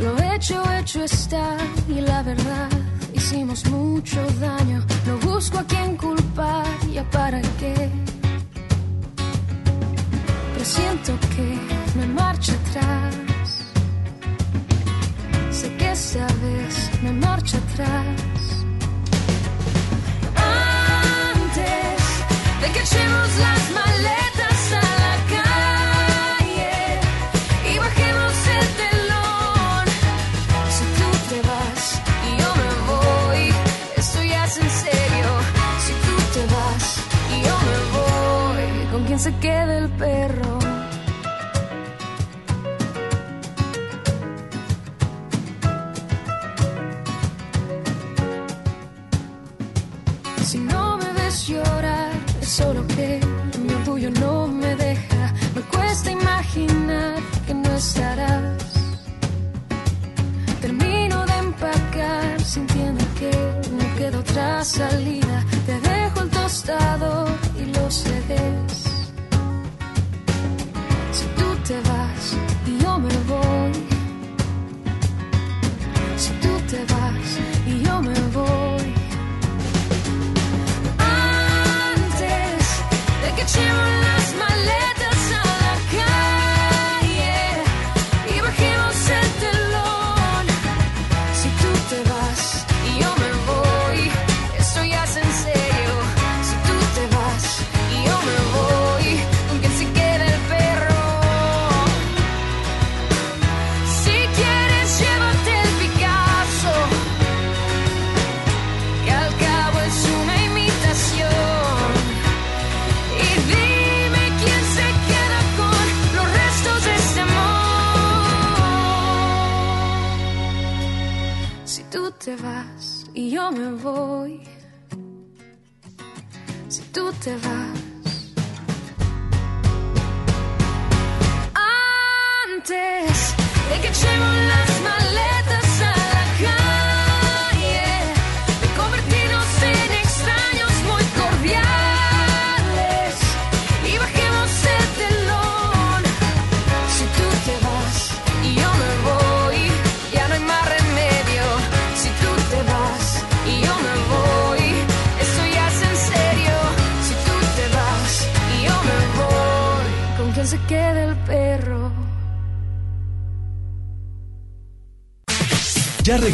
Lo hecho, hecho está, y la verdad, hicimos mucho daño. No busco a quien culpar, ya para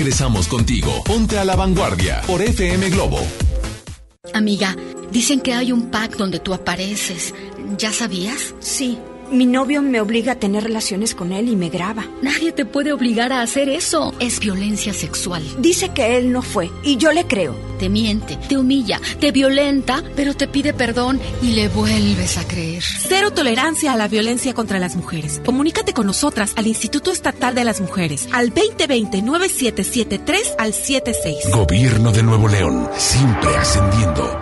regresamos contigo. Ponte a la vanguardia por FM Globo. Amiga, dicen que hay un pack donde tú apareces. ¿Ya sabías? Sí, mi novio me obliga a tener relaciones con él y me graba. Nadie te puede obligar a hacer eso. Es violencia sexual. Dice que él no fue y yo le creo. Te miente, te humilla, te violenta, pero te pide perdón y le vuelves a creer. Cero tolerancia a la violencia contra las mujeres. Comunícate con nosotras al Instituto Estatal de las Mujeres al 2020-9773 al 76. Gobierno de Nuevo León, siempre ascendiendo.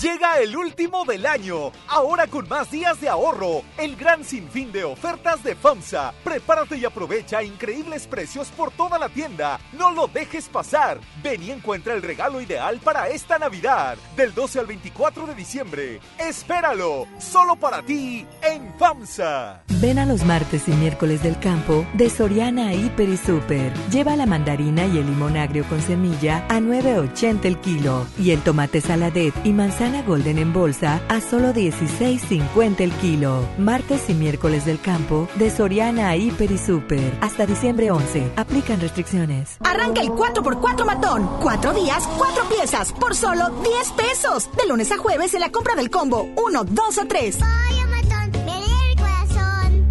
Llega el último del año, ahora con más días de ahorro, el gran sinfín de ofertas de FAMSA. Prepárate y aprovecha increíbles precios por toda la tienda. No lo dejes pasar. Ven y encuentra el regalo ideal para esta Navidad, del 12 al 24 de diciembre. Espéralo, solo para ti en FAMSA. Ven a los martes y miércoles del campo de Soriana Hiper y Super. Lleva la mandarina y el limón agrio con semilla a 9.80 el kilo y el tomate saladet y manzana golden en bolsa a solo 16.50 el kilo. Martes y miércoles del campo de Soriana Hiper y Super. Hasta diciembre 11. Aplican restricciones. Arranca el 4x4 matón. Cuatro días, cuatro piezas, por solo 10 pesos. De lunes a jueves en la compra del combo 1, 2 o 3.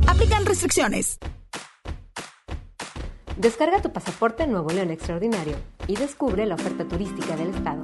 Aplican restricciones. Descarga tu pasaporte Nuevo León Extraordinario y descubre la oferta turística del estado.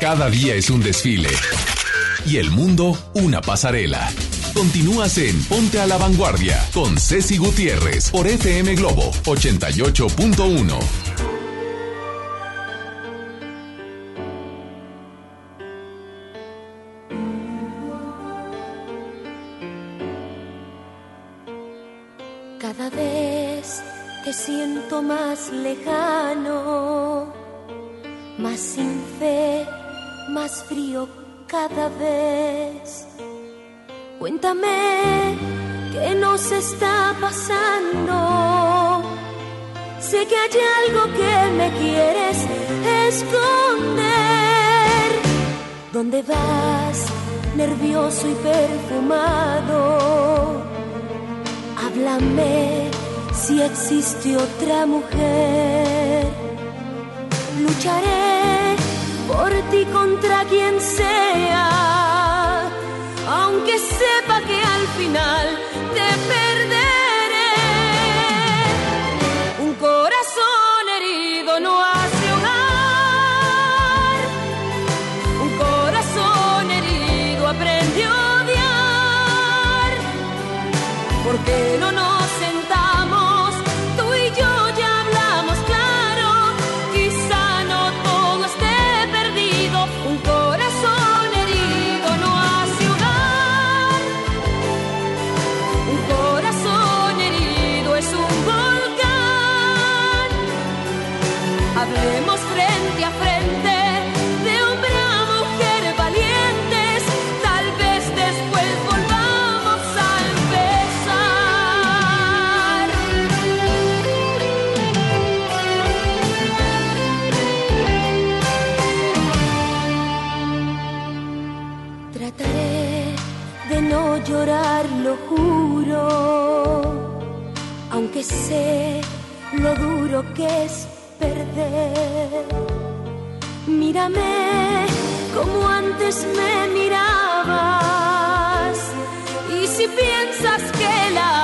Cada día es un desfile. Y el mundo una pasarela. Continúas en Ponte a la Vanguardia con Ceci Gutiérrez por FM Globo 88.1. Cada vez te siento más lejano, más sin fe, más frío cada vez. Cuéntame qué nos está pasando. Sé que hay algo que me quieres esconder. ¿Dónde vas, nervioso y perfumado? Háblame si existe otra mujer. Lucharé por ti contra quien sea, aunque sepa que al final duro que es perder. Mírame como antes me mirabas. Y si piensas que la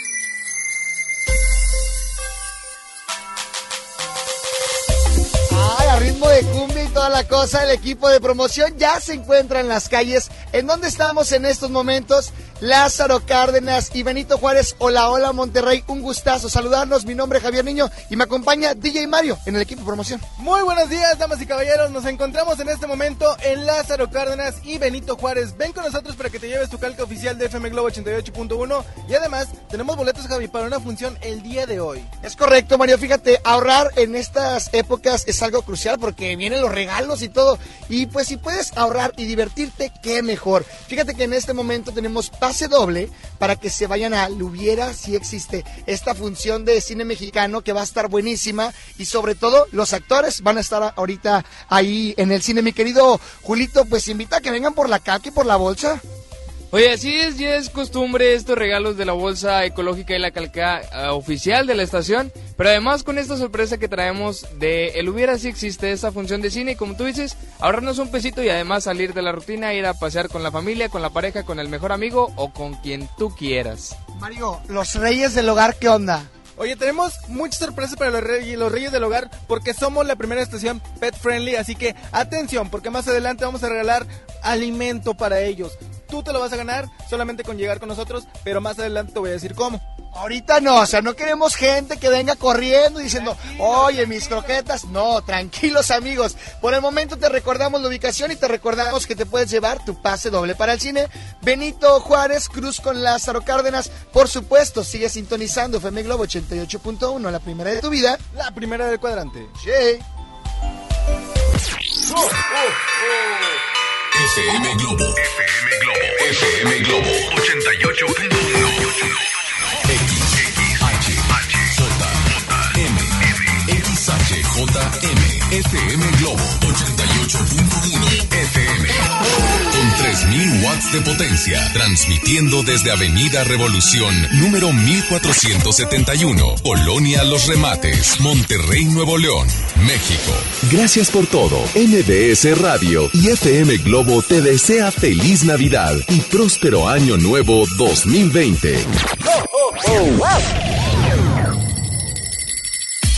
Cosa, el equipo de promoción ya se encuentra en las calles. ¿En dónde estamos en estos momentos? Lázaro Cárdenas y Benito Juárez. Hola, hola Monterrey, un gustazo saludarnos. Mi nombre es Javier Niño y me acompaña DJ Mario en el equipo de promoción. Muy buenos días, damas y caballeros. Nos encontramos en este momento en Lázaro Cárdenas y Benito Juárez. Ven con nosotros para que te lleves tu calca oficial de FM Globo 88.1 y además tenemos boletos, Javi, para una función el día de hoy. Es correcto, Mario. Fíjate, ahorrar en estas épocas es algo crucial porque vienen los regalos y todo. Y pues si puedes ahorrar y divertirte, qué mejor. Fíjate que en este momento tenemos pase doble para que se vayan a Lubiera si existe esta función de cine mexicano que va a estar buenísima y sobre todo los actores van a estar ahorita ahí en el cine. Mi querido Julito, pues invita a que vengan por la caca y por la bolsa. Oye, así es, ya es costumbre estos regalos de la bolsa ecológica y la calca eh, oficial de la estación, pero además con esta sorpresa que traemos de el hubiera si existe esta función de cine y como tú dices, ahorrarnos un pesito y además salir de la rutina, ir a pasear con la familia, con la pareja, con el mejor amigo o con quien tú quieras. Mario, los reyes del hogar, ¿qué onda? Oye, tenemos muchas sorpresas para los, reyes, los Reyes del Hogar porque somos la primera estación pet friendly, así que atención, porque más adelante vamos a regalar alimento para ellos. Tú te lo vas a ganar solamente con llegar con nosotros, pero más adelante te voy a decir cómo. Ahorita no, o sea, no queremos gente que venga corriendo diciendo, oye, mis croquetas. No, tranquilos amigos. Por el momento te recordamos la ubicación y te recordamos que te puedes llevar tu pase doble para el cine. Benito Juárez, Cruz con Lázaro Cárdenas. Por supuesto, sigue sintonizando FM Globo 88.1, la primera de tu vida. La primera del cuadrante. Sí. FM Globo. FM Globo. FM Globo 88.1. XHJM. FM Globo 88.1 FM. Con 3000 watts de potencia, transmitiendo desde Avenida Revolución, número 1471, Colonia Los Remates, Monterrey, Nuevo León, México. Gracias por todo. MBS Radio y FM Globo te desea feliz Navidad y próspero año nuevo 2020.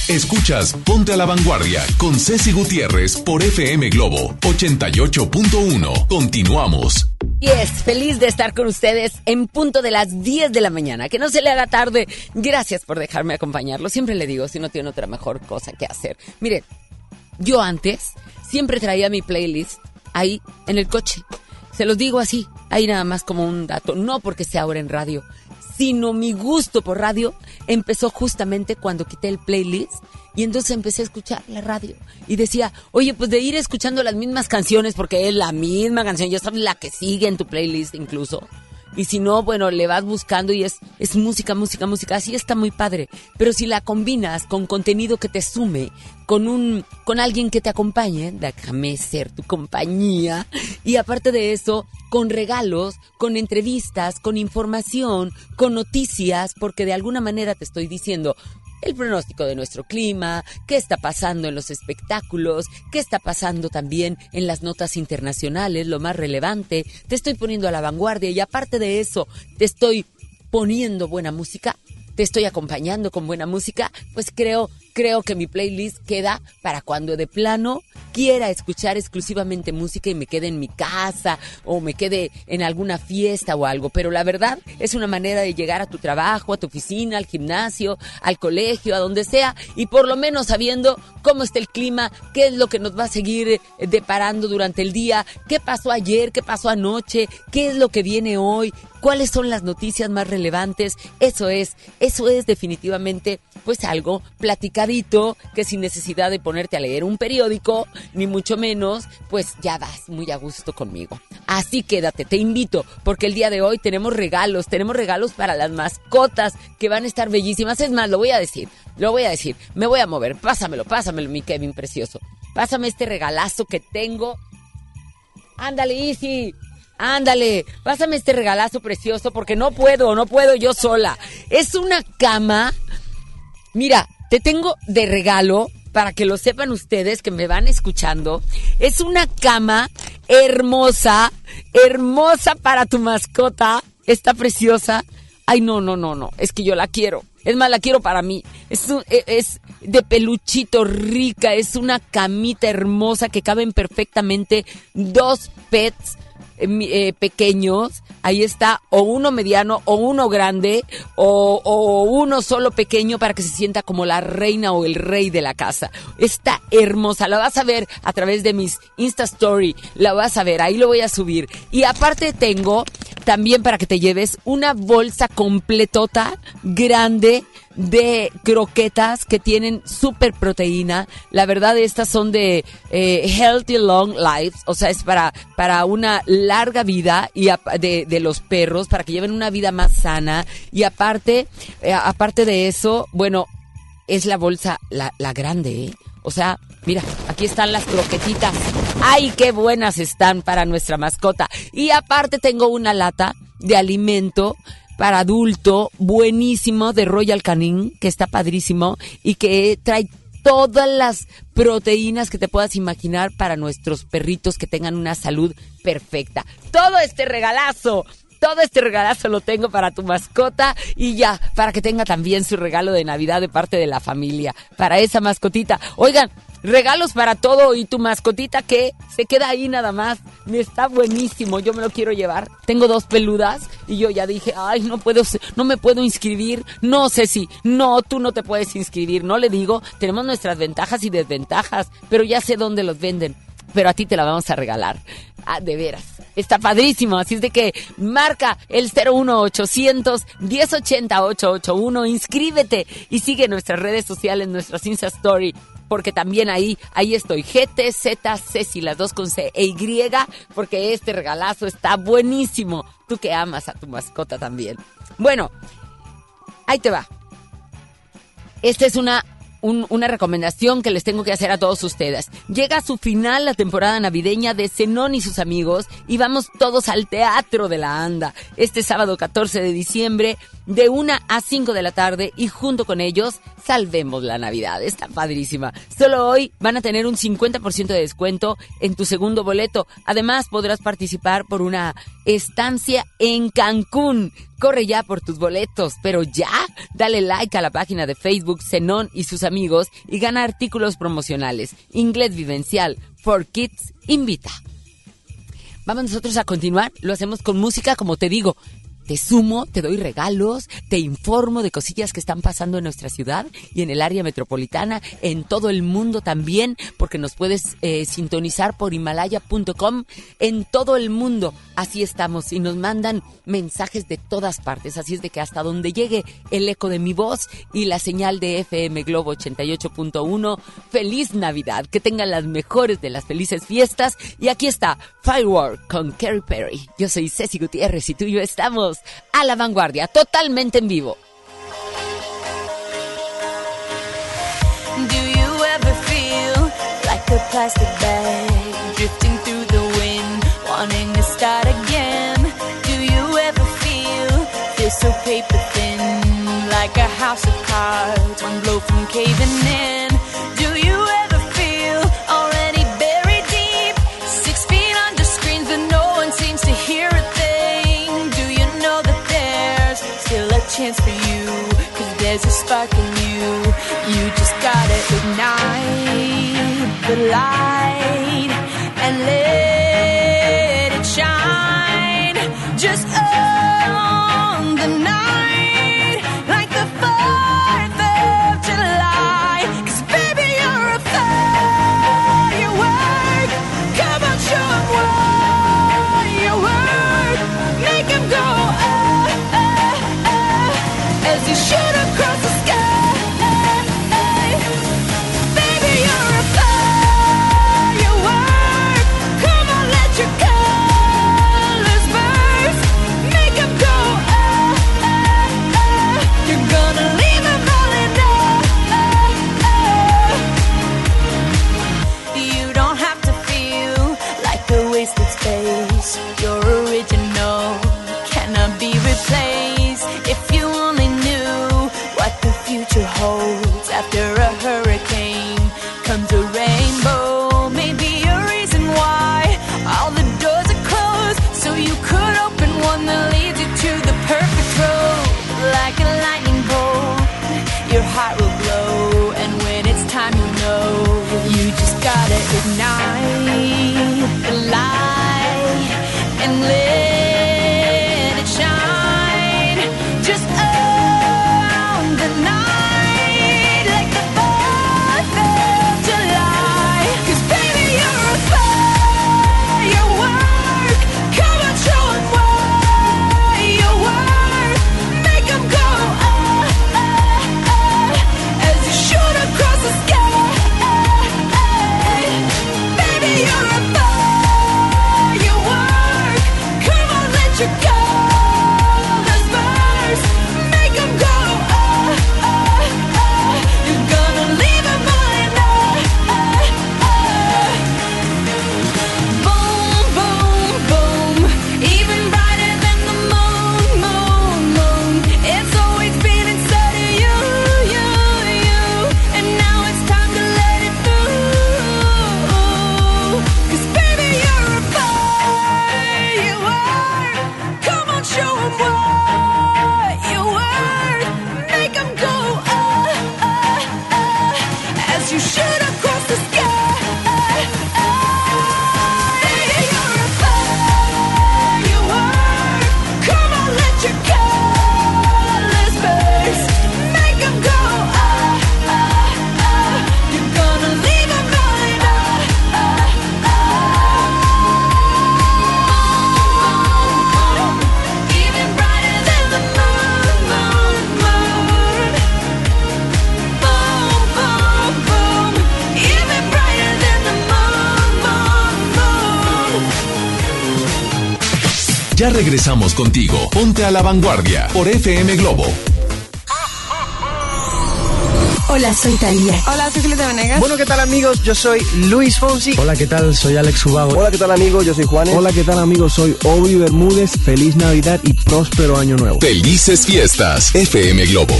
Escuchas Ponte a la Vanguardia con Ceci Gutiérrez por FM Globo 88.1. Continuamos. Y es feliz de estar con ustedes en punto de las 10 de la mañana. Que no se le haga tarde. Gracias por dejarme acompañarlo. Siempre le digo, si no tiene otra mejor cosa que hacer. Miren, yo antes siempre traía mi playlist ahí en el coche. Se los digo así, ahí nada más como un dato. No porque sea ahora en radio. Sino mi gusto por radio empezó justamente cuando quité el playlist y entonces empecé a escuchar la radio y decía, oye, pues de ir escuchando las mismas canciones porque es la misma canción, ya sabes la que sigue en tu playlist incluso. Y si no, bueno, le vas buscando y es, es música, música, música. Así está muy padre. Pero si la combinas con contenido que te sume, con un, con alguien que te acompañe, déjame ser tu compañía. Y aparte de eso, con regalos, con entrevistas, con información, con noticias, porque de alguna manera te estoy diciendo, el pronóstico de nuestro clima, qué está pasando en los espectáculos, qué está pasando también en las notas internacionales, lo más relevante. Te estoy poniendo a la vanguardia y aparte de eso, te estoy poniendo buena música, te estoy acompañando con buena música, pues creo creo que mi playlist queda para cuando de plano quiera escuchar exclusivamente música y me quede en mi casa o me quede en alguna fiesta o algo. Pero la verdad es una manera de llegar a tu trabajo, a tu oficina, al gimnasio, al colegio, a donde sea y por lo menos sabiendo cómo está el clima, qué es lo que nos va a seguir eh, deparando durante el día, qué pasó ayer, qué pasó anoche, qué es lo que viene hoy, cuáles son las noticias más relevantes. Eso es, eso es definitivamente pues algo platicadito que sin necesidad de ponerte a leer un periódico, ni mucho menos, pues ya vas muy a gusto conmigo. Así quédate, te invito, porque el día de hoy tenemos regalos, tenemos regalos para las mascotas que van a estar bellísimas. Es más, lo voy a decir, lo voy a decir, me voy a mover, pásamelo, pásamelo, mi Kevin precioso. Pásame este regalazo que tengo. Ándale, Easy. Ándale, pásame este regalazo precioso porque no puedo, no puedo yo sola. Es una cama. Mira, te tengo de regalo para que lo sepan ustedes que me van escuchando. Es una cama hermosa, hermosa para tu mascota. Está preciosa. Ay, no, no, no, no. Es que yo la quiero. Es más, la quiero para mí. Es, e- es de peluchito rica. Es una camita hermosa que caben perfectamente dos pets eh, eh, pequeños. Ahí está, o uno mediano, o uno grande, o, o uno solo pequeño para que se sienta como la reina o el rey de la casa. Está hermosa, la vas a ver a través de mis Insta Story, la vas a ver, ahí lo voy a subir. Y aparte tengo también para que te lleves una bolsa completota, grande, de croquetas que tienen super proteína. La verdad, estas son de eh, Healthy Long Lives, o sea, es para, para una larga vida y ap- de, de los perros, para que lleven una vida más sana. Y aparte, eh, aparte de eso, bueno, es la bolsa, la, grande, ¿eh? O sea, mira, aquí están las croquetitas. ¡Ay, qué buenas están para nuestra mascota! Y aparte tengo una lata de alimento para adulto buenísimo de Royal Canin, que está padrísimo y que trae todas las proteínas que te puedas imaginar para nuestros perritos que tengan una salud perfecta. Todo este regalazo todo este regalazo lo tengo para tu mascota y ya, para que tenga también su regalo de Navidad de parte de la familia, para esa mascotita. Oigan, regalos para todo y tu mascotita que se queda ahí nada más. Me está buenísimo, yo me lo quiero llevar. Tengo dos peludas y yo ya dije, ay, no puedo, no me puedo inscribir. No sé si, no, tú no te puedes inscribir. No le digo, tenemos nuestras ventajas y desventajas, pero ya sé dónde los venden pero a ti te la vamos a regalar. Ah, de veras. Está padrísimo. Así es de que marca el 01800 1080 881, inscríbete y sigue nuestras redes sociales, nuestras Insta Story. Porque también ahí, ahí estoy, GTZ Ceci, las dos con C e Y, porque este regalazo está buenísimo. Tú que amas a tu mascota también. Bueno, ahí te va. Esta es una, un- una recomendación que les tengo que hacer a todos ustedes. Llega a su final la temporada navideña de Zenón y sus amigos y vamos todos al Teatro de la Anda este sábado 14 de diciembre de 1 a 5 de la tarde y junto con ellos salvemos la Navidad. Está padrísima. Solo hoy van a tener un 50% de descuento en tu segundo boleto. Además podrás participar por una estancia en Cancún. Corre ya por tus boletos, pero ya, dale like a la página de Facebook Zenón y sus amigos y gana artículos promocionales. Inglés vivencial. For Kids invita. Vamos nosotros a continuar. Lo hacemos con música, como te digo. Te sumo, te doy regalos, te informo de cosillas que están pasando en nuestra ciudad y en el área metropolitana, en todo el mundo también, porque nos puedes eh, sintonizar por himalaya.com en todo el mundo. Así estamos y nos mandan mensajes de todas partes. Así es de que hasta donde llegue el eco de mi voz y la señal de FM Globo 88.1, feliz Navidad, que tengan las mejores de las felices fiestas. Y aquí está Firework con Kerry Perry. Yo soy Ceci Gutiérrez y tú y yo estamos a la vanguardia, totalmente en vivo. So paper thin, like a house of cards, one blow from caving in? Do you ever night the light. Regresamos contigo. Ponte a la vanguardia por FM Globo. Hola, soy Talía. Hola, soy Julieta Venegas. Bueno, ¿qué tal amigos? Yo soy Luis Fonsi. Hola, ¿qué tal? Soy Alex Ubago. Hola, ¿qué tal amigos? Yo soy Juanes. Hola, ¿qué tal amigos? Soy Obi Bermúdez. Feliz Navidad y próspero año nuevo. Felices fiestas, FM Globo.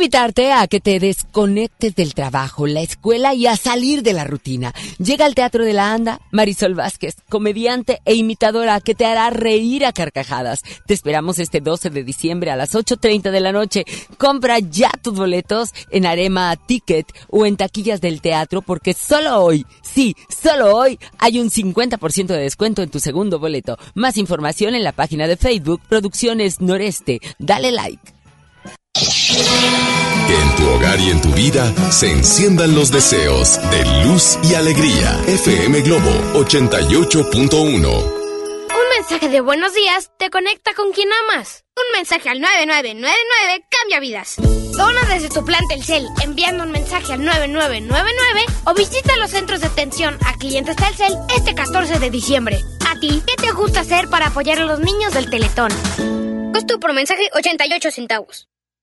Invitarte a que te desconectes del trabajo, la escuela y a salir de la rutina. Llega al Teatro de la Anda Marisol Vázquez, comediante e imitadora que te hará reír a carcajadas. Te esperamos este 12 de diciembre a las 8.30 de la noche. Compra ya tus boletos en Arema Ticket o en taquillas del teatro porque solo hoy, sí, solo hoy hay un 50% de descuento en tu segundo boleto. Más información en la página de Facebook Producciones Noreste. Dale like. Que en tu hogar y en tu vida se enciendan los deseos de luz y alegría. FM Globo 88.1. Un mensaje de buenos días te conecta con quien amas. Un mensaje al 9999 cambia vidas. Dona desde tu plan Telcel enviando un mensaje al 9999 o visita los centros de atención a clientes Telcel este 14 de diciembre. ¿A ti qué te gusta hacer para apoyar a los niños del Teletón? Costo por mensaje 88 centavos.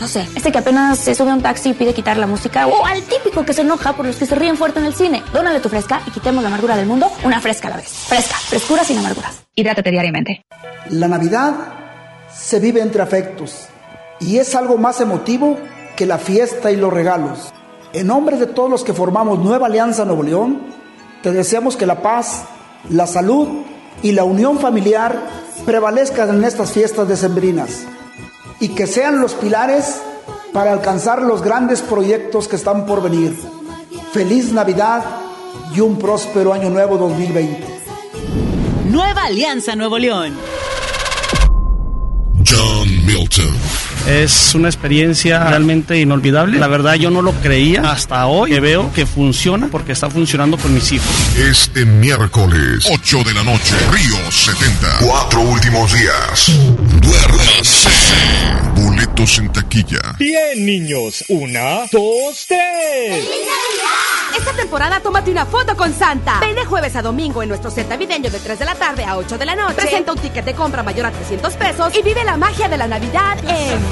No sé, este que apenas se sube a un taxi y pide quitar la música. O al típico que se enoja por los que se ríen fuerte en el cine. Dónale tu Fresca y quitemos la amargura del mundo una Fresca a la vez. Fresca. Frescura sin amarguras. Hidrátate diariamente. La Navidad se vive entre afectos y es algo más emotivo que la fiesta y los regalos. En nombre de todos los que formamos Nueva Alianza Nuevo León, te deseamos que la paz, la salud y la unión familiar prevalezcan en estas fiestas decembrinas y que sean los pilares para alcanzar los grandes proyectos que están por venir. Feliz Navidad y un próspero año nuevo 2020. Nueva Alianza Nuevo León. John Milton. Es una experiencia realmente inolvidable. La verdad yo no lo creía hasta hoy que veo que funciona porque está funcionando con mis hijos. Este miércoles, 8 de la noche, Río 70. Cuatro últimos días. Duérmase. Boletos en taquilla. Bien, niños. Una, dos, tres. Esta temporada tómate una foto con Santa. Ven de jueves a domingo en nuestro set navideño de 3 de la tarde a 8 de la noche. Presenta un ticket de compra mayor a 300 pesos y vive la magia de la Navidad en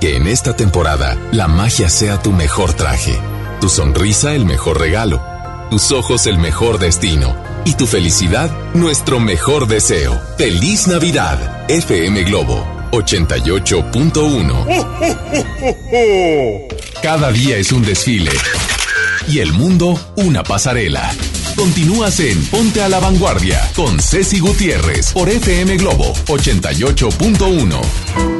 Que en esta temporada la magia sea tu mejor traje, tu sonrisa el mejor regalo, tus ojos el mejor destino y tu felicidad nuestro mejor deseo. ¡Feliz Navidad! FM Globo 88.1 Cada día es un desfile y el mundo una pasarela. Continúas en Ponte a la Vanguardia con Ceci Gutiérrez por FM Globo 88.1.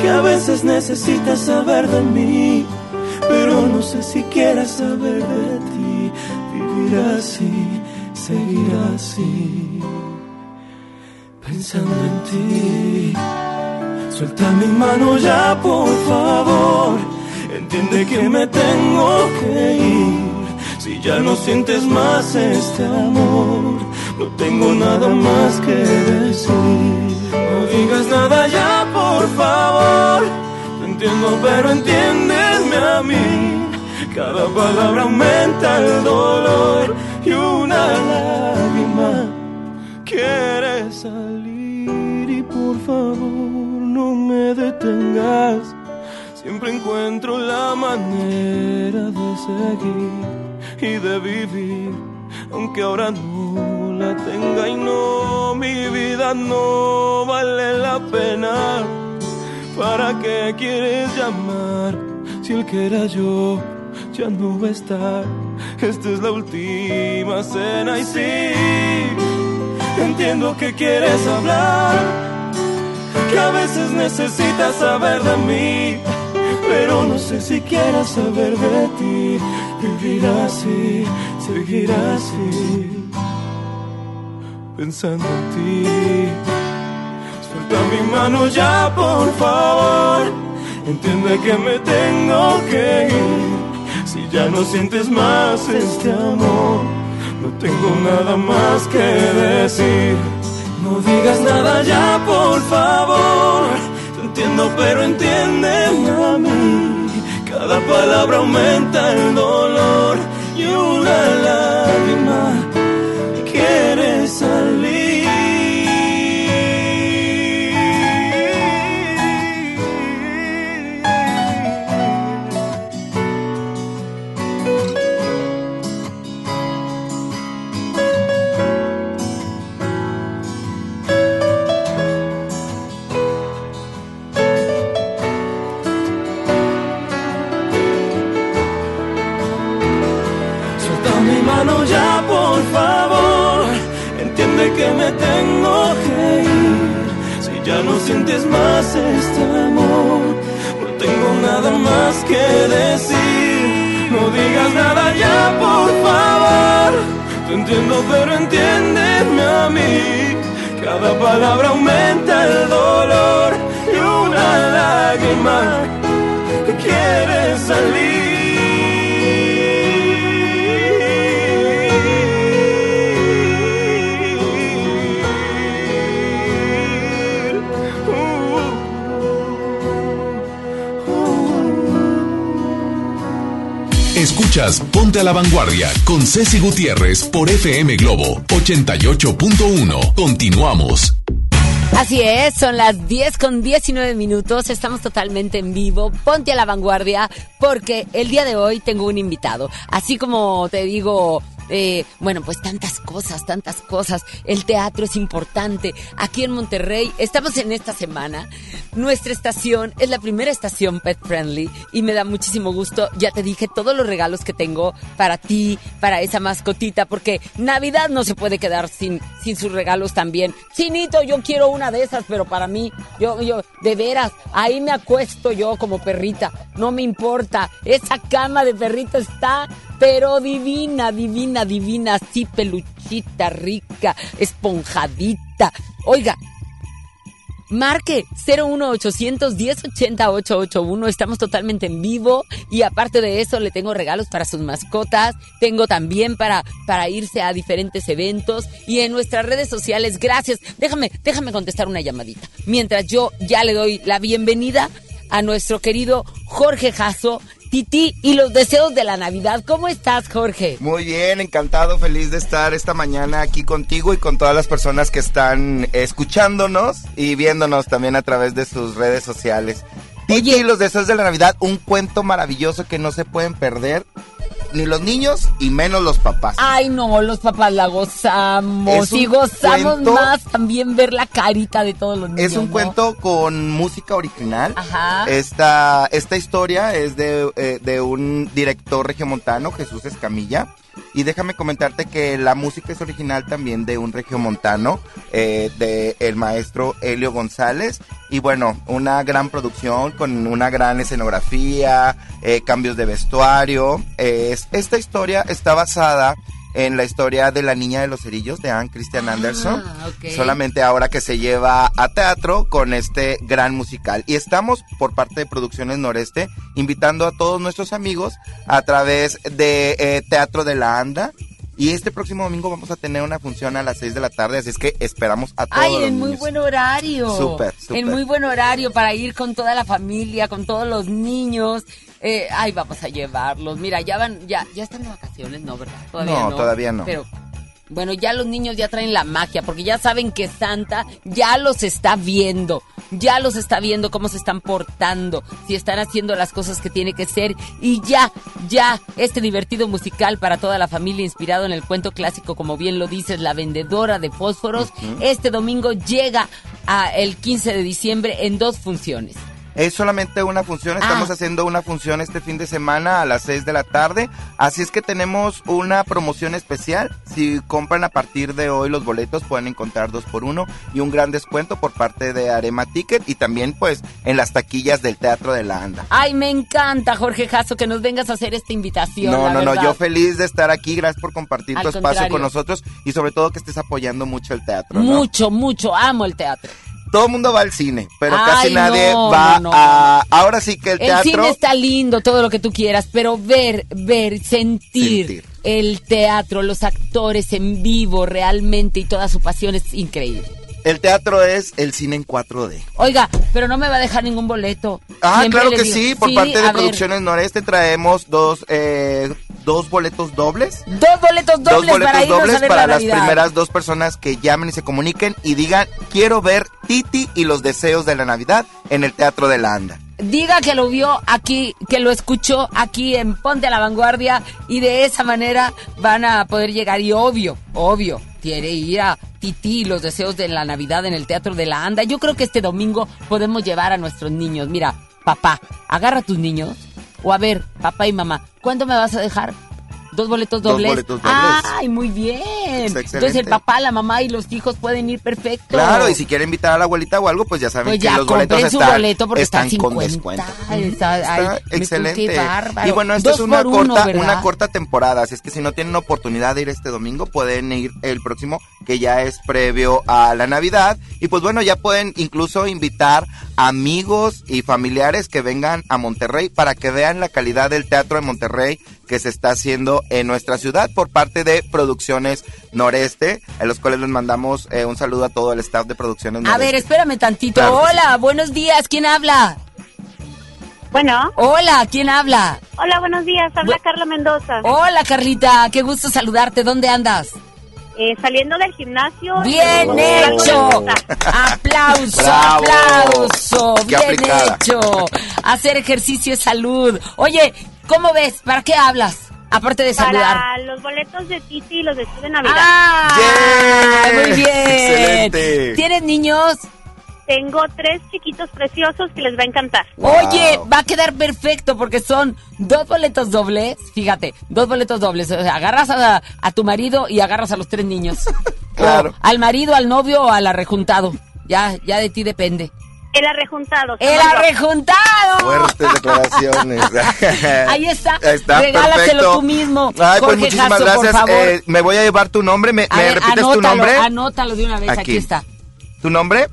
que a veces necesitas saber de mí, pero no sé si quieres saber de ti. Vivir así, seguir así, pensando en ti. Suelta mi mano ya, por favor. Entiende que me tengo que ir. Si ya no sientes más este amor, no tengo nada más que decir. No digas nada ya. Pero entiéndeme a mí. Cada palabra aumenta el dolor y una lágrima quiere salir. Y por favor, no me detengas. Siempre encuentro la manera de seguir y de vivir, aunque ahora no la tenga y no, mi vida no vale la pena. ¿Para qué quieres llamar si el que era yo ya no va a estar? Esta es la última cena y sí, entiendo que quieres hablar, que a veces necesitas saber de mí pero no sé si quieras saber de ti. Vivir así, seguir así, pensando en ti. Suelta mi mano ya, por favor. Entiende que me tengo que ir. Si ya no sientes más este amor, no tengo nada más que decir. No digas nada ya, por favor entiendo, pero entiéndeme a mí. Cada palabra aumenta el dolor y una ya no sientes más este amor, no tengo nada más que decir. No digas nada ya, por favor. Te entiendo, pero entiéndeme a mí. Cada palabra aumenta el dolor y una lágrima que quiere salir. Ponte a la Vanguardia con Ceci Gutiérrez por FM Globo 88.1. Continuamos. Así es, son las 10 con 19 minutos, estamos totalmente en vivo, ponte a la vanguardia porque el día de hoy tengo un invitado, así como te digo, eh, bueno, pues tantas cosas, tantas cosas. El teatro es importante. Aquí en Monterrey estamos en esta semana. Nuestra estación es la primera estación pet friendly y me da muchísimo gusto. Ya te dije todos los regalos que tengo para ti, para esa mascotita, porque Navidad no se puede quedar sin, sin sus regalos también. Chinito, yo quiero una de esas, pero para mí, yo, yo, de veras, ahí me acuesto yo como perrita. No me importa. Esa cama de perrito está pero divina, divina, divina, así peluchita, rica, esponjadita. Oiga, Marque 01800 1080 881. Estamos totalmente en vivo y aparte de eso le tengo regalos para sus mascotas. Tengo también para, para irse a diferentes eventos y en nuestras redes sociales. Gracias. Déjame, déjame contestar una llamadita. Mientras yo ya le doy la bienvenida a nuestro querido Jorge Jasso, Titi y los deseos de la Navidad. ¿Cómo estás, Jorge? Muy bien, encantado, feliz de estar esta mañana aquí contigo y con todas las personas que están escuchándonos y viéndonos también a través de sus redes sociales. Titi y los deseos de la Navidad, un cuento maravilloso que no se pueden perder ni los niños y menos los papás. Ay, no, los papás la gozamos y gozamos más también ver la carita de todos los niños. Es un cuento con música original. Ajá. Esta, esta historia es de, eh, de un director regiomontano, Jesús Escamilla. Y déjame comentarte que la música es original también de un regiomontano, eh, de el maestro Helio González. Y bueno, una gran producción con una gran escenografía, eh, cambios de vestuario. esta historia está basada en la historia de la niña de los cerillos de Anne Christian ah, Anderson. Solamente ahora que se lleva a teatro con este gran musical. Y estamos por parte de Producciones Noreste invitando a todos nuestros amigos a través de eh, Teatro de la Anda. Y este próximo domingo vamos a tener una función a las 6 de la tarde, así es que esperamos a todos. Ay, en muy buen horario. Súper, súper. En muy buen horario para ir con toda la familia, con todos los niños. Eh, ay, vamos a llevarlos. Mira, ya van, ya, ya están de vacaciones, ¿no? ¿Verdad? Todavía no, todavía no. Pero bueno, ya los niños ya traen la magia, porque ya saben que Santa ya los está viendo, ya los está viendo cómo se están portando, si están haciendo las cosas que tiene que ser, y ya, ya, este divertido musical para toda la familia inspirado en el cuento clásico, como bien lo dices, La Vendedora de Fósforos, este domingo llega a el 15 de diciembre en dos funciones. Es solamente una función, estamos ah. haciendo una función este fin de semana a las 6 de la tarde, así es que tenemos una promoción especial. Si compran a partir de hoy los boletos pueden encontrar dos por uno y un gran descuento por parte de Arema Ticket y también pues en las taquillas del Teatro de la Anda. Ay, me encanta Jorge Jasso que nos vengas a hacer esta invitación. No, no, no, yo feliz de estar aquí, gracias por compartir tu espacio con nosotros y sobre todo que estés apoyando mucho el teatro. Mucho, mucho, amo el teatro todo el mundo va al cine, pero casi nadie va a... Ahora sí que el teatro... El cine está lindo, todo lo que tú quieras, pero ver, ver, sentir, el teatro, los actores en vivo realmente y toda su pasión es increíble. El teatro es el cine en 4D. Oiga, pero no me va a dejar ningún boleto. Ah, claro que sí. Por parte de Producciones Noreste traemos dos, eh, dos boletos dobles. Dos boletos dobles, dos boletos para, dobles para las primeras dos personas que llamen y se comuniquen y digan, quiero ver Titi y los deseos de la Navidad en el Teatro de la Anda diga que lo vio aquí, que lo escuchó aquí en Ponte a la Vanguardia y de esa manera van a poder llegar y obvio, obvio, quiere ir a Titi los deseos de la Navidad en el Teatro de la Anda. Yo creo que este domingo podemos llevar a nuestros niños. Mira, papá, agarra a tus niños. O a ver, papá y mamá, ¿cuándo me vas a dejar? Dos boletos dobles. Dos boletos dobles. Ay, muy bien. Entonces el papá, la mamá y los hijos pueden ir perfecto. Claro, y si quiere invitar a la abuelita o algo, pues ya saben pues que los boletos están, boleto porque están con descuento. Está, excelente. Y bueno, esto es una corta, una corta temporada, así es que si no tienen oportunidad de ir este domingo, pueden ir el próximo, que ya es previo a la Navidad. Y pues bueno, ya pueden incluso invitar amigos y familiares que vengan a Monterrey para que vean la calidad del teatro de Monterrey que se está haciendo en nuestra ciudad por parte de Producciones Noreste, en los cuales les mandamos eh, un saludo a todo el staff de Producciones Noreste. A ver, espérame tantito. Hola, buenos días, ¿quién habla? Bueno. Hola, ¿quién habla? Hola, buenos días. Habla Carla Mendoza. Hola, Carlita. Qué gusto saludarte. ¿Dónde andas? Eh, saliendo del gimnasio. Bien eh, hecho. Aplauso, Bravo. aplauso. Qué Bien aplicada. hecho. Hacer ejercicio es salud. Oye, ¿cómo ves? ¿Para qué hablas? Aparte de saludar. Para los boletos de Titi y los de Navidad. ¡Ah! Muy bien. Excelente. ¿Tienes niños? Tengo tres chiquitos preciosos que les va a encantar. Oye, va a quedar perfecto porque son dos boletos dobles. Fíjate, dos boletos dobles. O sea, agarras a, a tu marido y agarras a los tres niños. Claro. O al marido, al novio o al arrejuntado. Ya, ya de ti depende. El arrejuntado. ¡El arrejuntado! Fuertes declaraciones. Ahí está. Está Regálaselo perfecto. tú mismo. Ay, pues Jorge muchísimas Jasso, gracias. Por favor. Eh, me voy a llevar tu nombre. ¿Me, me ver, repites tu anótalo, nombre? Anótalo de una vez. Aquí, Aquí. está. ¿Tu nombre?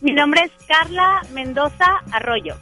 Mi nombre es Carla Mendoza Arroyo.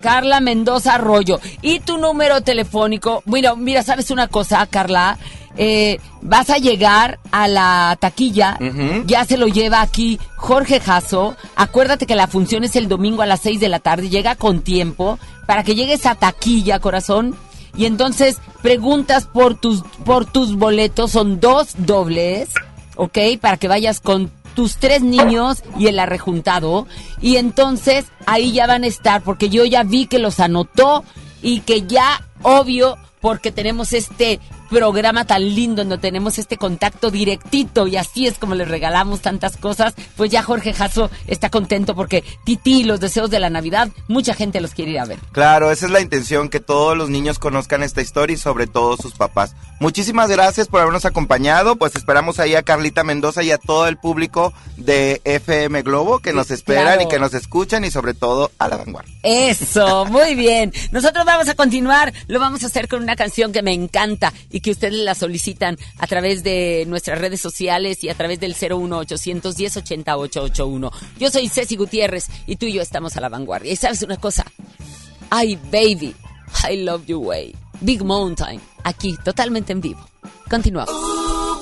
Carla Mendoza Arroyo. Y tu número telefónico. Bueno, mira, ¿sabes una cosa, Carla? Eh, vas a llegar a la taquilla, ya se lo lleva aquí Jorge Jasso. Acuérdate que la función es el domingo a las 6 de la tarde, llega con tiempo para que llegues a taquilla, corazón. Y entonces preguntas por tus, por tus boletos, son dos dobles, ¿ok? Para que vayas con tus tres niños y el arrejuntado. Y entonces ahí ya van a estar, porque yo ya vi que los anotó y que ya, obvio, porque tenemos este programa tan lindo donde tenemos este contacto directito y así es como les regalamos tantas cosas, pues ya Jorge Jasso está contento porque Titi, los deseos de la Navidad, mucha gente los quiere ir a ver. Claro, esa es la intención, que todos los niños conozcan esta historia y sobre todo sus papás. Muchísimas gracias por habernos acompañado, pues esperamos ahí a Carlita Mendoza y a todo el público de FM Globo que nos esperan claro. y que nos escuchan y sobre todo a la vanguardia. Eso, muy bien. Nosotros vamos a continuar, lo vamos a hacer con una canción que me encanta y que ustedes la solicitan a través de nuestras redes sociales y a través del 01810 8881. Yo soy Ceci Gutiérrez y tú y yo estamos a la vanguardia. Y sabes una cosa, ay baby, I love you way. Big Mountain, aquí totalmente en vivo. Continuamos.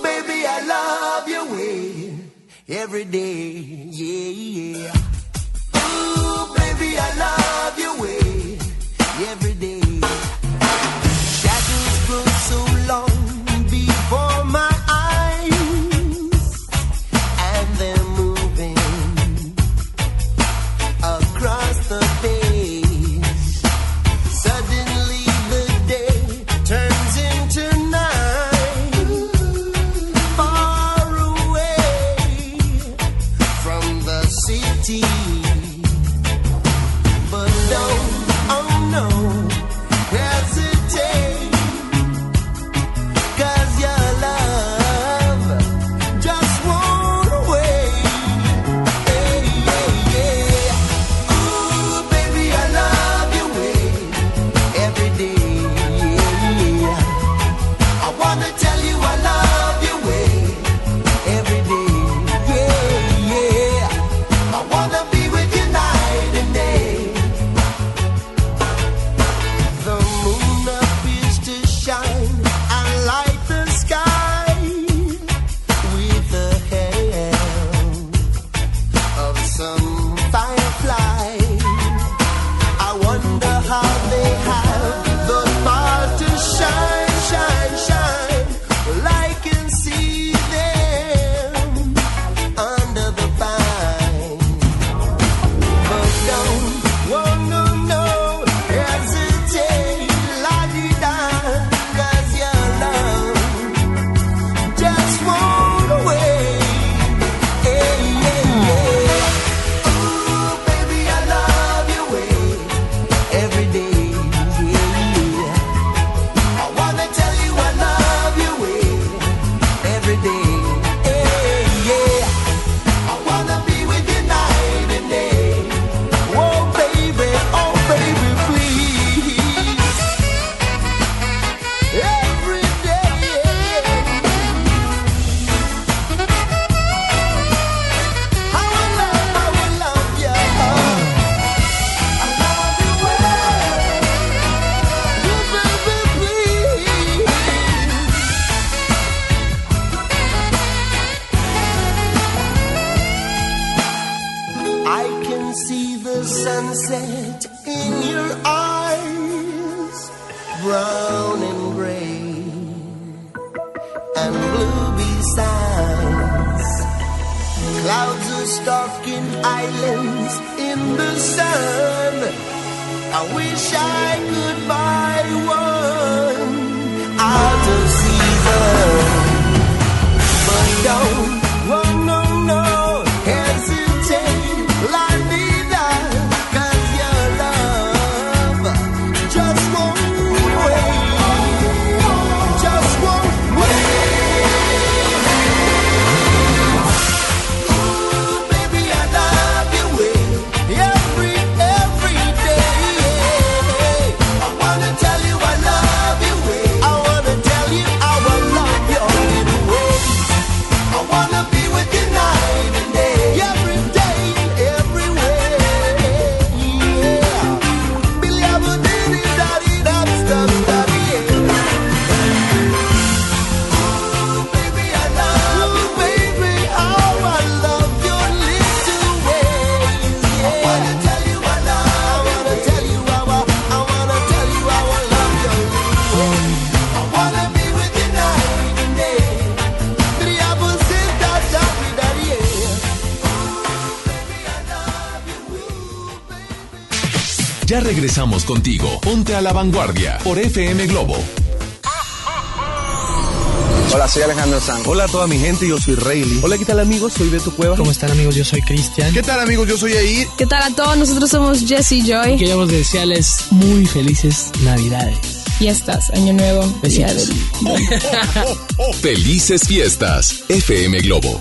Baby, I love your way every day. Yeah, yeah. Baby, I love your way every day. Contigo. Ponte a la vanguardia por FM Globo. Hola, soy Alejandro Sanz. Hola a toda mi gente, yo soy Rayleigh. Hola, ¿qué tal amigos? Soy Beto Cueva. ¿Cómo están amigos? Yo soy Cristian. ¿Qué tal amigos? Yo soy Air. ¿Qué tal a todos? Nosotros somos Jesse Joy. Queremos desearles muy felices Navidades. Fiestas, Año Nuevo, del... Felices fiestas. FM Globo.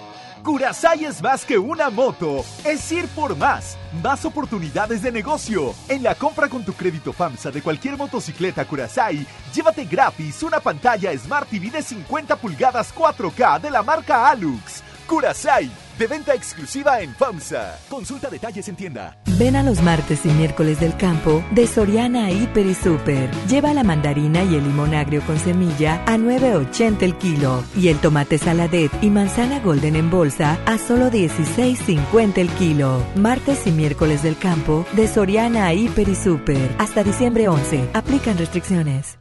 Curasai es más que una moto, es ir por más, más oportunidades de negocio. En la compra con tu crédito FAMSA de cualquier motocicleta Curasai, llévate gratis una pantalla Smart TV de 50 pulgadas 4K de la marca Alux. Curasai, de venta exclusiva en FAMSA. Consulta detalles en tienda. Ven a los martes y miércoles del campo de Soriana Hiper y Super. Lleva la mandarina y el limón agrio con semilla a 9.80 el kilo y el tomate saladet y manzana golden en bolsa a solo 16.50 el kilo. Martes y miércoles del campo de Soriana Hiper y Super. Hasta diciembre 11. Aplican restricciones.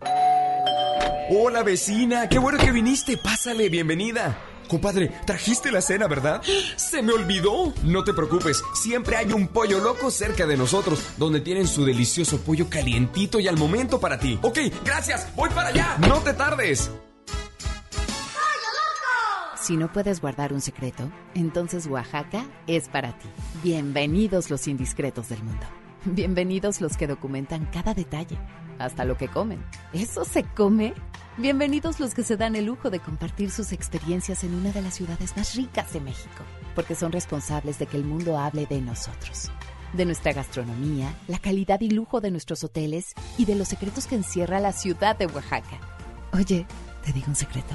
Hola vecina, qué bueno que viniste. Pásale, bienvenida. Compadre, trajiste la cena, ¿verdad? Se me olvidó. No te preocupes, siempre hay un pollo loco cerca de nosotros, donde tienen su delicioso pollo calientito y al momento para ti. Ok, gracias, voy para allá. No te tardes. Si no puedes guardar un secreto, entonces Oaxaca es para ti. Bienvenidos los indiscretos del mundo. Bienvenidos los que documentan cada detalle, hasta lo que comen. ¿Eso se come? Bienvenidos los que se dan el lujo de compartir sus experiencias en una de las ciudades más ricas de México, porque son responsables de que el mundo hable de nosotros, de nuestra gastronomía, la calidad y lujo de nuestros hoteles y de los secretos que encierra la ciudad de Oaxaca. Oye, ¿te digo un secreto?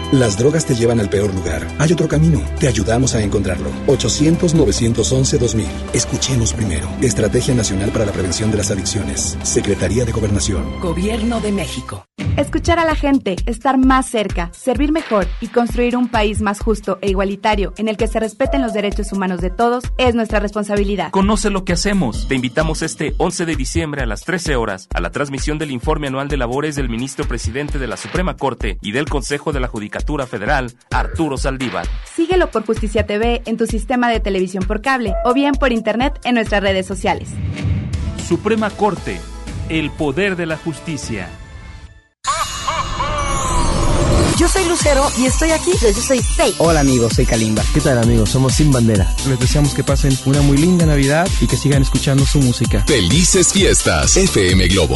Las drogas te llevan al peor lugar. Hay otro camino. Te ayudamos a encontrarlo. 800-911-2000. Escuchemos primero. Estrategia Nacional para la Prevención de las Adicciones. Secretaría de Gobernación. Gobierno de México. Escuchar a la gente, estar más cerca, servir mejor y construir un país más justo e igualitario en el que se respeten los derechos humanos de todos es nuestra responsabilidad. Conoce lo que hacemos. Te invitamos este 11 de diciembre a las 13 horas a la transmisión del informe anual de labores del ministro presidente de la Suprema Corte y del Consejo de la Judicatura Federal, Arturo Saldívar. Síguelo por Justicia TV en tu sistema de televisión por cable o bien por internet en nuestras redes sociales. Suprema Corte, el poder de la justicia. Yo soy Lucero y estoy aquí. Yo soy Faye. Hola amigos, soy Kalimba. ¿Qué tal amigos? Somos Sin Bandera. Les deseamos que pasen una muy linda Navidad y que sigan escuchando su música. Felices fiestas, FM Globo.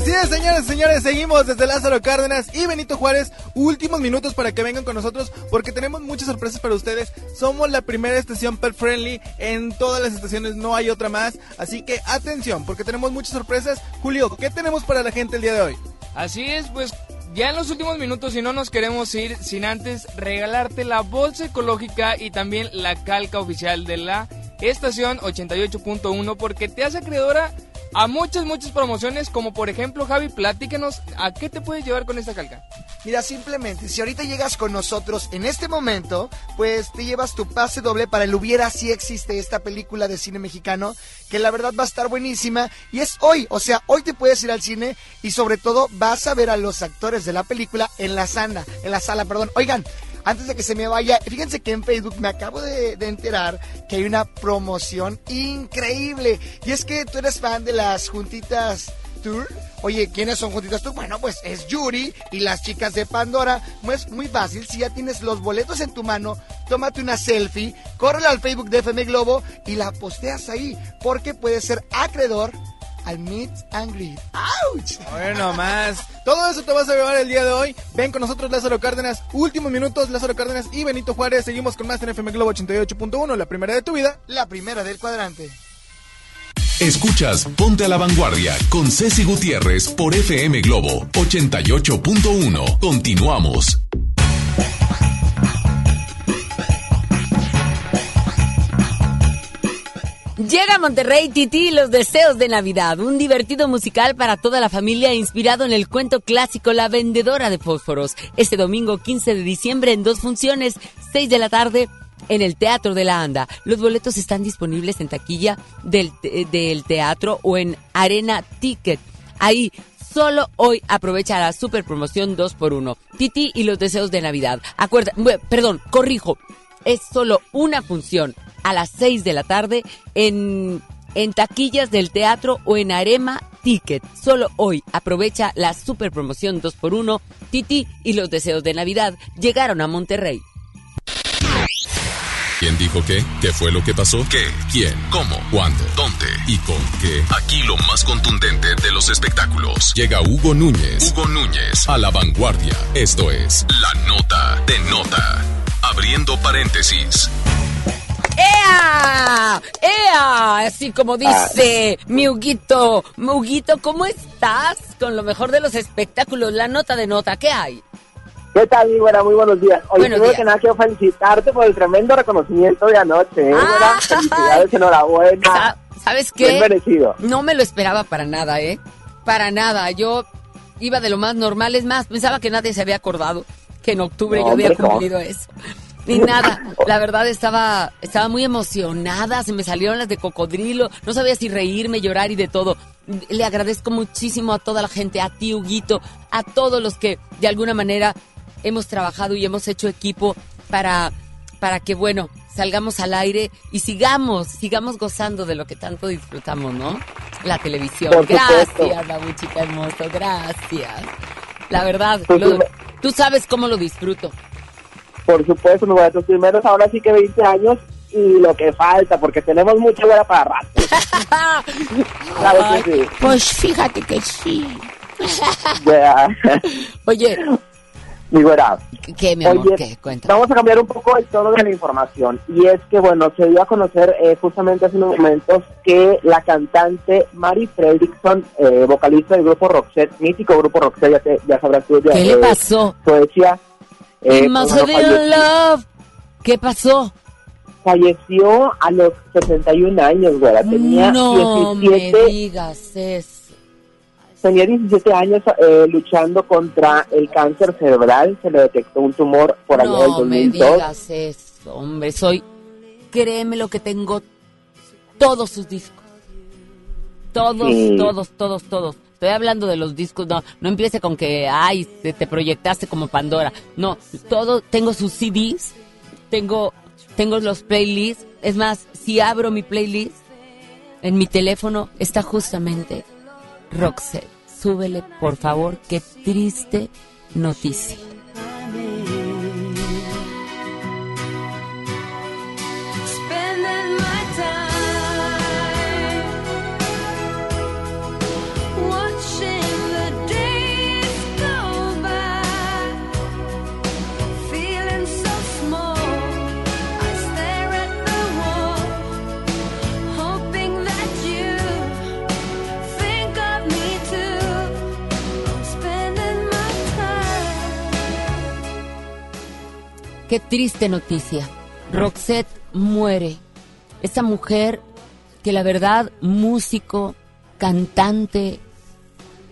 Así es, señores señores, seguimos desde Lázaro Cárdenas y Benito Juárez. Últimos minutos para que vengan con nosotros porque tenemos muchas sorpresas para ustedes. Somos la primera estación pet friendly en todas las estaciones, no hay otra más. Así que atención porque tenemos muchas sorpresas. Julio, ¿qué tenemos para la gente el día de hoy? Así es, pues ya en los últimos minutos, si no nos queremos ir sin antes regalarte la bolsa ecológica y también la calca oficial de la estación 88.1 porque te hace acreedora a muchas, muchas promociones, como por ejemplo, Javi, platícanos, ¿a qué te puedes llevar con esta calca? Mira, simplemente, si ahorita llegas con nosotros en este momento, pues te llevas tu pase doble para el Hubiera si existe esta película de cine mexicano, que la verdad va a estar buenísima, y es hoy, o sea, hoy te puedes ir al cine y sobre todo vas a ver a los actores de la película en la sala, en la sala, perdón. Oigan, antes de que se me vaya, fíjense que en Facebook me acabo de, enterar que hay una promoción increíble. Y es que tú eres fan de las juntitas Tour. Oye, ¿quiénes son Juntitas Tour? Bueno, pues es Yuri y las chicas de Pandora. Pues muy fácil, si ya tienes los boletos en tu mano, tómate una selfie, córrele al Facebook de FM Globo y la posteas ahí, porque puedes ser acreedor al Meet and Greet. ¡Auch! Bueno, más. Todo eso te vas a llevar el día de hoy. Ven con nosotros Lázaro Cárdenas. Últimos minutos, Lázaro Cárdenas y Benito Juárez. Seguimos con más en FM Globo 88.1, la primera de tu vida. La primera del cuadrante. Escuchas Ponte a la Vanguardia con Ceci Gutiérrez por FM Globo 88.1. Continuamos. Llega a Monterrey Titi los deseos de Navidad, un divertido musical para toda la familia inspirado en el cuento clásico La vendedora de fósforos. Este domingo 15 de diciembre en dos funciones, 6 de la tarde en el Teatro de la Anda. Los boletos están disponibles en taquilla del, del teatro o en Arena Ticket. Ahí Solo hoy aprovecha la super promoción 2x1. Titi y los deseos de Navidad. Acuerda, perdón, corrijo. Es solo una función a las 6 de la tarde en, en taquillas del teatro o en Arema Ticket. Solo hoy aprovecha la super promoción 2x1. Titi y los deseos de Navidad llegaron a Monterrey. ¿Quién dijo qué? ¿Qué fue lo que pasó? ¿Qué? ¿Quién? ¿Cómo? ¿Cuándo? ¿Dónde? ¿Y con qué? Aquí lo más contundente de los espectáculos. Llega Hugo Núñez. Hugo Núñez a la vanguardia. Esto es La Nota de Nota. Abriendo paréntesis. ¡Ea! ¡Ea! Así como dice mi Huguito. Huguito, ¿cómo estás? Con lo mejor de los espectáculos, la nota de nota, ¿qué hay? ¿Qué tal, Buena, Muy buenos días. Oye, primero que nada quiero felicitarte por el tremendo reconocimiento de anoche. ¿eh? Ah, Felicidades, enhorabuena. ¿Sabes qué? Bien merecido. No me lo esperaba para nada, ¿eh? Para nada. Yo iba de lo más normal. Es más, pensaba que nadie se había acordado que en octubre yo había cumplido eso. Ni nada. La verdad estaba, estaba muy emocionada, se me salieron las de cocodrilo, no sabía si reírme, llorar y de todo. Le agradezco muchísimo a toda la gente, a ti, Huguito, a todos los que de alguna manera hemos trabajado y hemos hecho equipo para, para que, bueno, salgamos al aire y sigamos, sigamos gozando de lo que tanto disfrutamos, ¿no? La televisión. Gracias, chica hermoso, gracias. La verdad, tú sabes cómo lo disfruto por supuesto, a tus primeros ahora sí que 20 años y lo que falta, porque tenemos mucha hora para rato. Pues fíjate que sí. Oye. Mi güera. ¿Qué, mi amor? ¿Qué? Vamos a cambiar un poco el tono de la información. Y es que, bueno, se dio a conocer eh, justamente hace unos momentos que la cantante Mari Fredrickson, eh, vocalista del grupo Roxette, mítico grupo Roxette, ya, ya sabrás tú. ¿Qué le pasó? Poesía eh, love. ¿Qué pasó? Falleció a los 61 años, güera. Tenía no 17, me digas eso. Tenía 17 años eh, luchando contra el cáncer cerebral. Se le detectó un tumor por allá del 2002. No me digas eso, hombre. Soy, créeme lo que tengo todos sus discos. Todos, todos, todos, todos. estoy hablando de los discos, no, no empiece con que, ay, te, te proyectaste como Pandora. No, todo, tengo sus CDs, tengo, tengo los playlists. Es más, si abro mi playlist, en mi teléfono está justamente Roxette. Súbele, por favor, qué triste noticia. Qué triste noticia. Roxette muere. Esta mujer que la verdad, músico, cantante,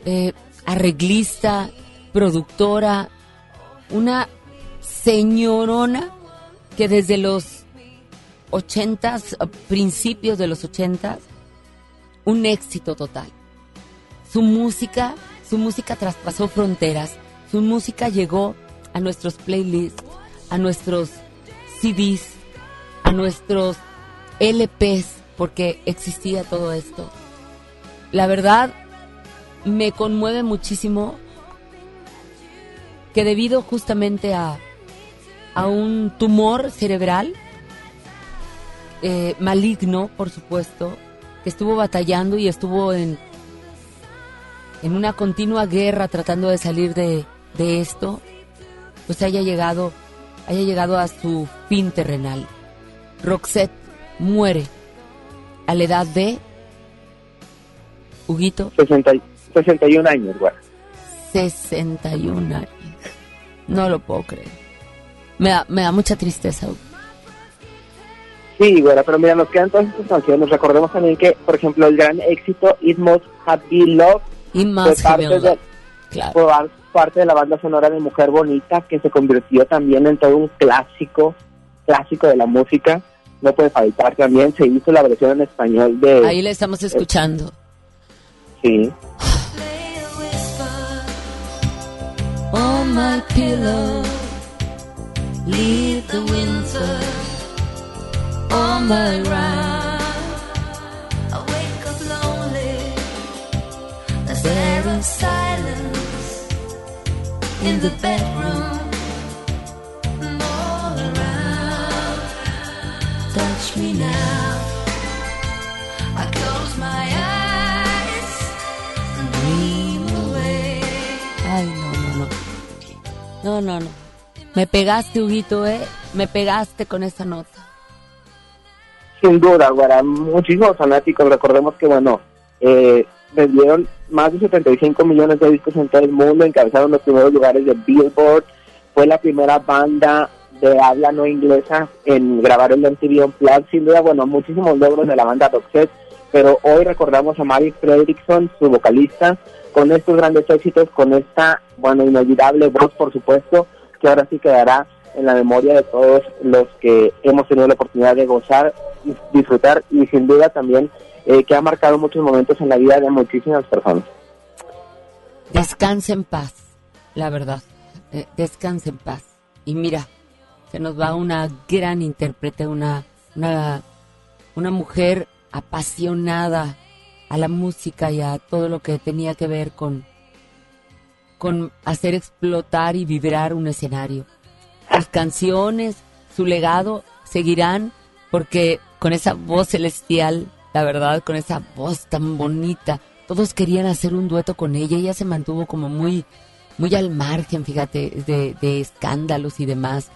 eh, arreglista, productora, una señorona que desde los ochentas, principios de los ochentas, un éxito total. Su música, su música traspasó fronteras, su música llegó a nuestros playlists, a nuestros CDs, a nuestros LPs, porque existía todo esto. La verdad, me conmueve muchísimo que debido justamente a, a un tumor cerebral, eh, maligno, por supuesto, que estuvo batallando y estuvo en, en una continua guerra tratando de salir de, de esto, pues haya llegado, haya llegado a su fin terrenal. Roxette muere a la edad de Huguito 60 y- 61 años, güey. 61 años. No lo puedo creer. Me da, me da mucha tristeza. Hugo. Sí, güera, pero mira, nos quedan todas estas canciones. Recordemos también que, por ejemplo, el gran éxito It Must Have Been Love Y fue más parte Heaven de, claro. fue parte de la banda sonora de Mujer Bonita, que se convirtió también en todo un clásico, clásico de la música. No puede faltar también, se hizo la versión en español de... Ahí le estamos escuchando. Sí. On my pillow, leave the winter all my round. I wake up lonely, as there is silence in the bedroom. and all around. Touch me now. I close my eyes and dream away. Ay, no, no, no. No, no, no. Me pegaste, Huguito, ¿eh? Me pegaste con esa nota. Sin duda, güera, muchísimos fanáticos. Recordemos que, bueno, eh, vendieron más de 75 millones de discos en todo el mundo, encabezaron los primeros lugares de Billboard, fue la primera banda de habla no inglesa en grabar el MTV Unplugged. Sin duda, bueno, muchísimos logros de la banda Roxette, pero hoy recordamos a Mary Fredrickson, su vocalista, con estos grandes éxitos, con esta, bueno, inolvidable voz, por supuesto, que ahora sí quedará en la memoria de todos los que hemos tenido la oportunidad de gozar, disfrutar y sin duda también eh, que ha marcado muchos momentos en la vida de muchísimas personas. Descansa en paz, la verdad. Eh, descansa en paz. Y mira, se nos va una gran intérprete, una, una, mujer apasionada a la música y a todo lo que tenía que ver con, con hacer explotar y vibrar un escenario. Sus canciones, su legado seguirán porque con esa voz celestial, la verdad, con esa voz tan bonita, todos querían hacer un dueto con ella. Ella se mantuvo como muy, muy al margen, fíjate, de, escándalos y demás.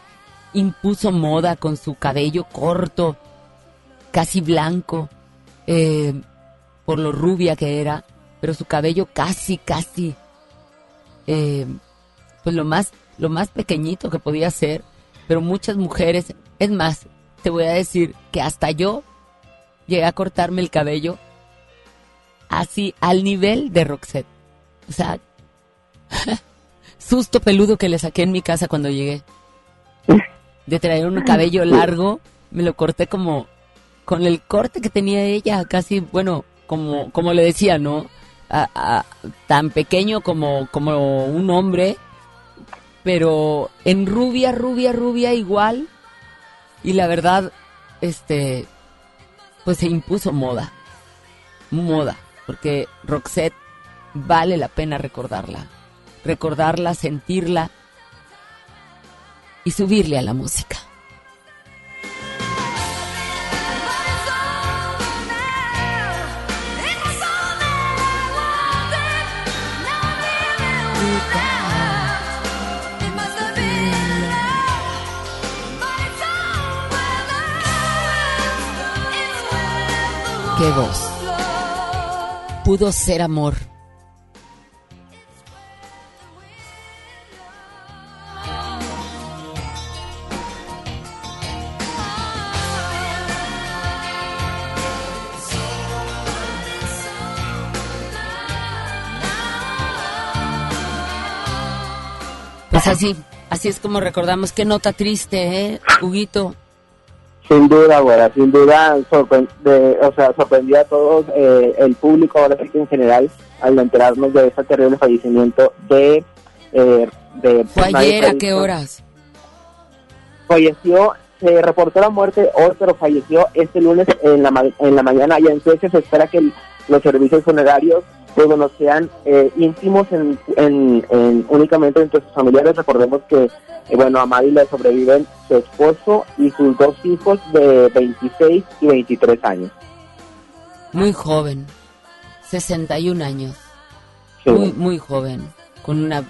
Impuso moda con su cabello corto, casi blanco, eh, por lo rubia que era, pero su cabello casi, casi, eh, pues lo más, lo más pequeñito que podía ser. Pero muchas mujeres, es más, te voy a decir que hasta yo llegué a cortarme el cabello así al nivel de Roxette. O sea, susto peludo que le saqué en mi casa cuando llegué. De traer un cabello largo, me lo corté como con el corte que tenía ella, casi, bueno, como, como le decía, ¿no? tan pequeño como, como un hombre, pero en rubia, rubia, rubia igual. Y la verdad, este, pues se impuso moda. Moda. Porque Roxette vale la pena recordarla. Recordarla, sentirla y subirle a la música. Pudo ser amor. Pues así, así es como recordamos. Qué nota triste, ¿eh, Huguito? Sin duda, güera, sin duda, sorpre- de- o sea, sorprendió a todos eh, el público, ahora sí que en general, al enterarnos de ese terrible fallecimiento de... Eh, de ¿Fue ayer a qué horas? Falleció, se reportó la muerte hoy, pero falleció este lunes en la, ma- en la mañana. Y entonces se espera que el- los servicios funerarios pues, bueno, sean eh, íntimos en, en- en- únicamente entre sus familiares. Recordemos que, bueno, a Mari le sobreviven su esposo y sus dos hijos de 26 y 23 años. Muy joven, 61 años. Sí. Muy, muy joven, con una,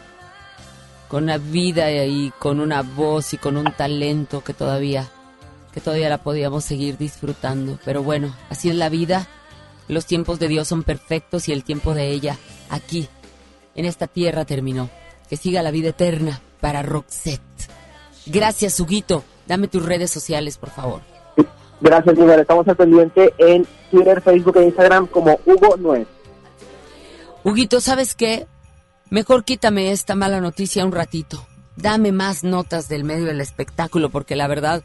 con una vida y con una voz y con un talento que todavía, que todavía la podíamos seguir disfrutando. Pero bueno, así es la vida. Los tiempos de Dios son perfectos y el tiempo de ella aquí, en esta tierra, terminó. Que siga la vida eterna para Roxette. Gracias, Huguito. Dame tus redes sociales, por favor. Gracias, Miguel. Estamos al pendiente en Twitter, Facebook e Instagram como Hugo Nuez. Huguito, ¿sabes qué? Mejor quítame esta mala noticia un ratito. Dame más notas del medio del espectáculo, porque la verdad,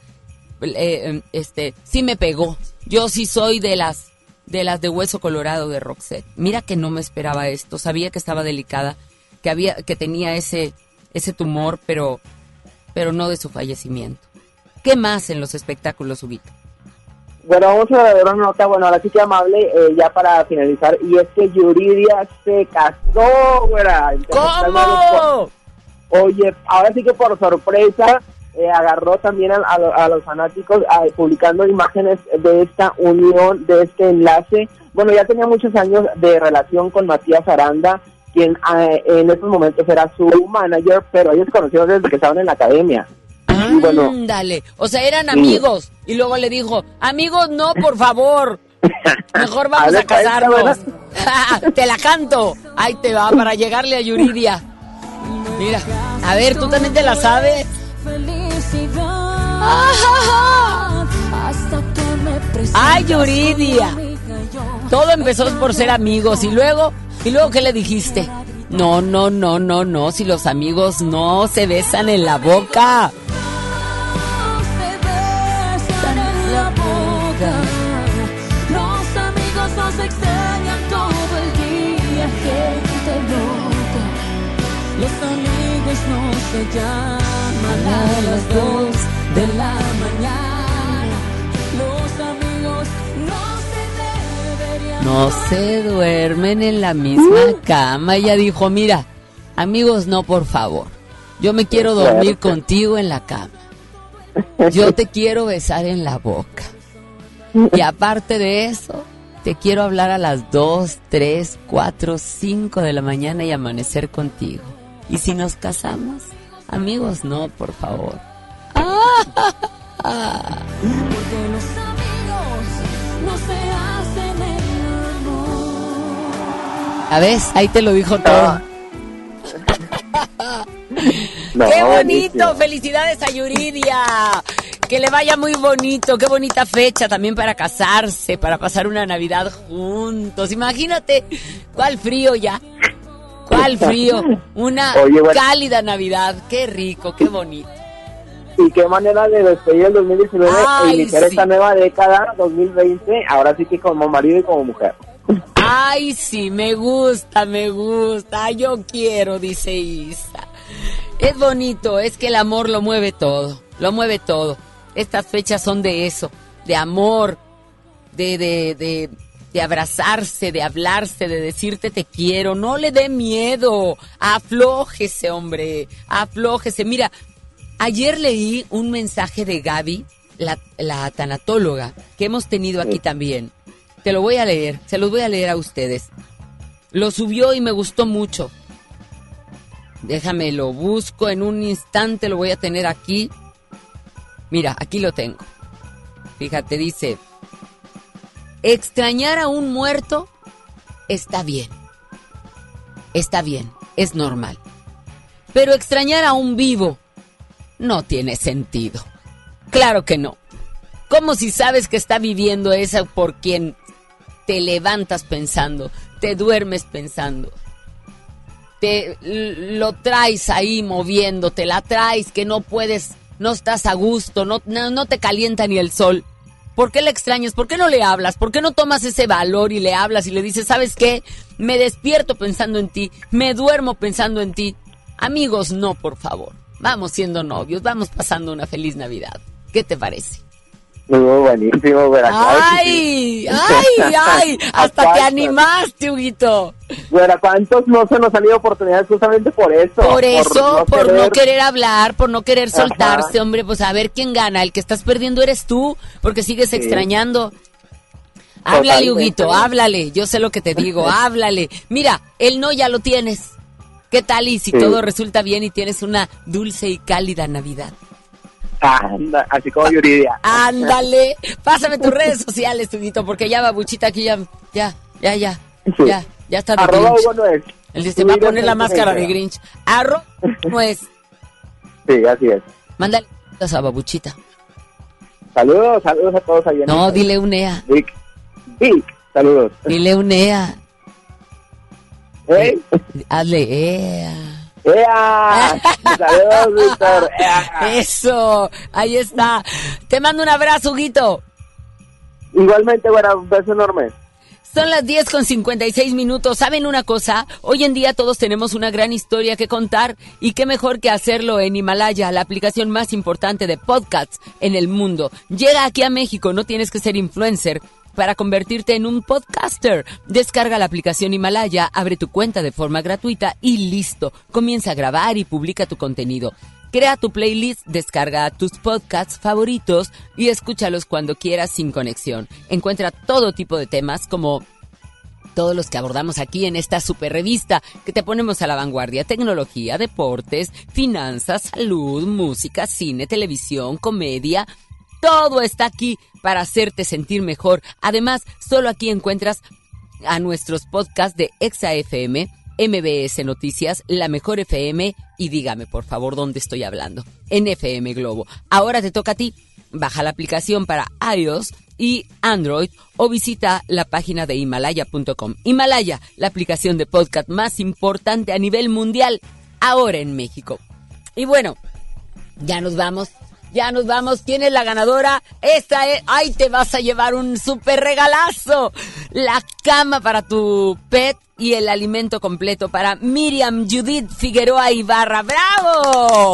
eh, eh, este, sí me pegó. Yo sí soy de las, de las de hueso colorado de Roxette. Mira que no me esperaba esto. Sabía que estaba delicada, que había, que tenía ese, ese tumor, pero, pero no de su fallecimiento. ¿Qué más en los espectáculos, Huguito? Bueno, vamos a ver una nota, bueno, ahora sí que amable, eh, ya para finalizar, y es que Yuridia se casó, güera. ¿Cómo? Oye, ahora sí que por sorpresa, eh, agarró también a, a- a los fanáticos publicando imágenes de esta unión, de este enlace. Bueno, ya tenía muchos años de relación con Matías Aranda, quien ah, en estos momentos era su manager, pero ellos se conocieron desde que estaban en la academia. Y bueno, Ándale. O sea, eran Sí. amigos. Y luego le dijo, amigos, no, por favor. Mejor vamos de a cuenta, casarnos. te la canto. Ahí te va, para llegarle a Yuridia. Mira, a ver, ¿tú también te la sabes? Ay, Yuridia. Todo empezó por ser amigos y luego, y luego ¿qué le dijiste? No, no, no, no, no, si los amigos no se besan en la boca. No se llaman a las dos de la mañana. No se duermen en la misma cama. Ella dijo, mira, amigos, no, por favor. Yo me quiero dormir contigo en la cama. Yo te quiero besar en la boca. Y aparte de eso, te quiero hablar a las 2, 3, 4, 5 de la mañana y amanecer contigo. Y si nos casamos, amigos, no, por favor. Porque los amigos no se ver, ahí te lo dijo todo. No, ¡Qué bonito! buenísimo. ¡Felicidades a Yuridia! Que le vaya muy bonito, qué bonita fecha también para casarse, para pasar una Navidad juntos. Imagínate, cuál frío ya. ¿Cuál frío? Una Oye, bueno. cálida Navidad. Qué rico, qué bonito. y qué manera de despedir el 2019 Ay, e iniciar sí. esta nueva década, 2020, ahora sí que como marido y como mujer. Ay, sí, me gusta, me gusta. Yo quiero, dice Isa. Es bonito, es que el amor lo mueve todo, lo mueve todo. Estas fechas son de eso, de amor, de, de, de, de abrazarse, de hablarse, de decirte te quiero. No le dé miedo, aflójese, hombre, aflójese. Mira, ayer leí un mensaje de Gaby, la, la tanatóloga, que hemos tenido aquí también. Te lo voy a leer, se los voy a leer a ustedes. Lo subió y me gustó mucho. Déjame, lo busco en un instante, lo voy a tener aquí. Mira, aquí lo tengo. Fíjate, dice, extrañar a un muerto está bien. Está bien, es normal. Pero extrañar a un vivo no tiene sentido. Claro que no. Como si sabes que está viviendo esa por quien te levantas pensando, te duermes pensando, te lo traes ahí moviéndote, la traes que no puedes, no estás a gusto, no, no, no te calienta ni el sol. ¿Por qué le extrañas? ¿Por qué no le hablas? ¿Por qué no tomas ese valor y le hablas y le dices, ¿sabes qué? Me despierto pensando en ti, me duermo pensando en ti. Amigos, no, por favor. Vamos siendo novios, vamos pasando una feliz Navidad. ¿Qué te parece? Muy buenísimo, ¡Ay! ¡Ay! ¡Ay! ¿A Hasta te animaste, Huguito. Güera, ¿cuántos no se nos han ido oportunidades justamente por eso? Por eso, por no, querer... hablar, por no querer Ajá. soltarse, hombre, pues a ver quién gana. El que estás perdiendo eres tú, porque sigues Sí. extrañando. Háblale. Huguito, háblale. Yo sé lo que te digo, háblale. Mira, el no ya lo tienes. ¿Qué tal y si Sí. todo resulta bien y tienes una dulce y cálida Navidad? Anda, así como Yuridia. Ándale, pásame tus redes sociales, Huguito, porque ya babuchita aquí ya, ya, ya, ya, ya, ya está de Arroba Grinch. Hugo Nuez. Él dice, va a poner la máscara de. Grinch. Arro, no es. Sí, así es. Mándale saludos a babuchita. Saludos, saludos a todos en No, el- dile un ea. Vic, Vic, saludos. Dile un ea. ¿Eh? Hazle ea. ¡Ea! Saludos, Víctor. ¡Ea! Eso, ahí está. Te mando un abrazo, Huguito. Igualmente, güera, un beso enorme. Son las 10 con 56 minutos. ¿Saben una cosa? Hoy en día todos tenemos una gran historia que contar y qué mejor que hacerlo en Himalaya, la aplicación más importante de podcasts en el mundo. Llega aquí a México, no tienes que ser influencer para convertirte en un podcaster. Descarga la aplicación Himalaya, abre tu cuenta de forma gratuita y listo. Comienza a grabar y publica tu contenido. Crea tu playlist, descarga tus podcasts favoritos y escúchalos cuando quieras sin conexión. Encuentra todo tipo de temas como todos los que abordamos aquí en esta super revista que te ponemos a la vanguardia. Tecnología, deportes, finanzas, salud, música, cine, televisión, comedia. Todo está aquí para hacerte sentir mejor. Además, solo aquí encuentras a nuestros podcasts de Exa FM, MBS Noticias, La Mejor FM y dígame por favor dónde estoy hablando. En FM Globo. Ahora te toca a ti. Baja la aplicación para iOS y Android o visita la página de himalaya.com. Himalaya, la aplicación de podcast más importante a nivel mundial ahora en México. Y bueno, ya nos vamos. Ya nos vamos. ¿Quién es la ganadora? Esta es. ¡Ay, te vas a llevar un súper regalazo! La cama para tu pet y el alimento completo para Miriam Judith Figueroa Ibarra. ¡Bravo!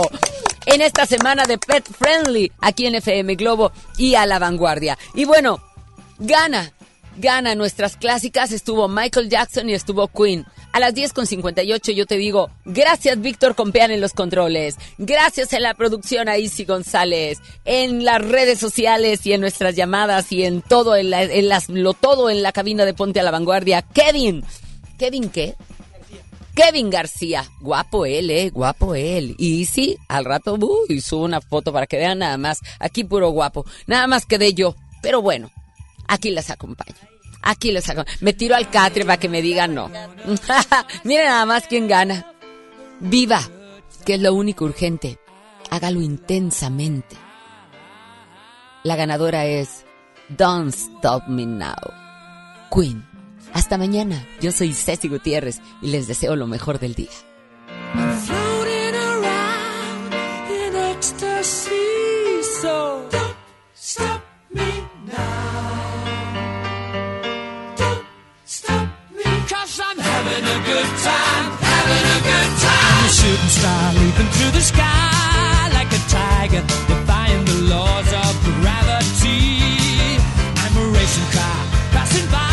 En esta semana de Pet Friendly, aquí en FM Globo y a la vanguardia. Y bueno, gana. Gana nuestras clásicas. Estuvo Michael Jackson y estuvo Queen. A las 10.58 yo te digo, gracias Víctor Compean en los controles, gracias en la producción a Isi González, en las redes sociales y en nuestras llamadas y en todo, en, la- en las, lo todo en la cabina de Ponte a la Vanguardia. Kevin, ¿Kevin qué? Kevin García, guapo él, eh, guapo él. Y sí, al rato, uy, subo una foto para que vean nada más. Aquí puro guapo, nada más quedé yo. Pero bueno, aquí les acompaño. Aquí les acompaño. Me tiro al catre para que me digan no. Miren nada más quién gana. Viva, que es lo único urgente. Hágalo intensamente. La ganadora es Don't Stop Me Now. Queen. Hasta mañana. Yo soy Ceci Gutiérrez y les deseo lo mejor del día. floating good time, having a good time. I'm a shooting star leaping through the sky like a tiger, defying the laws of gravity. I'm a racing car passing by.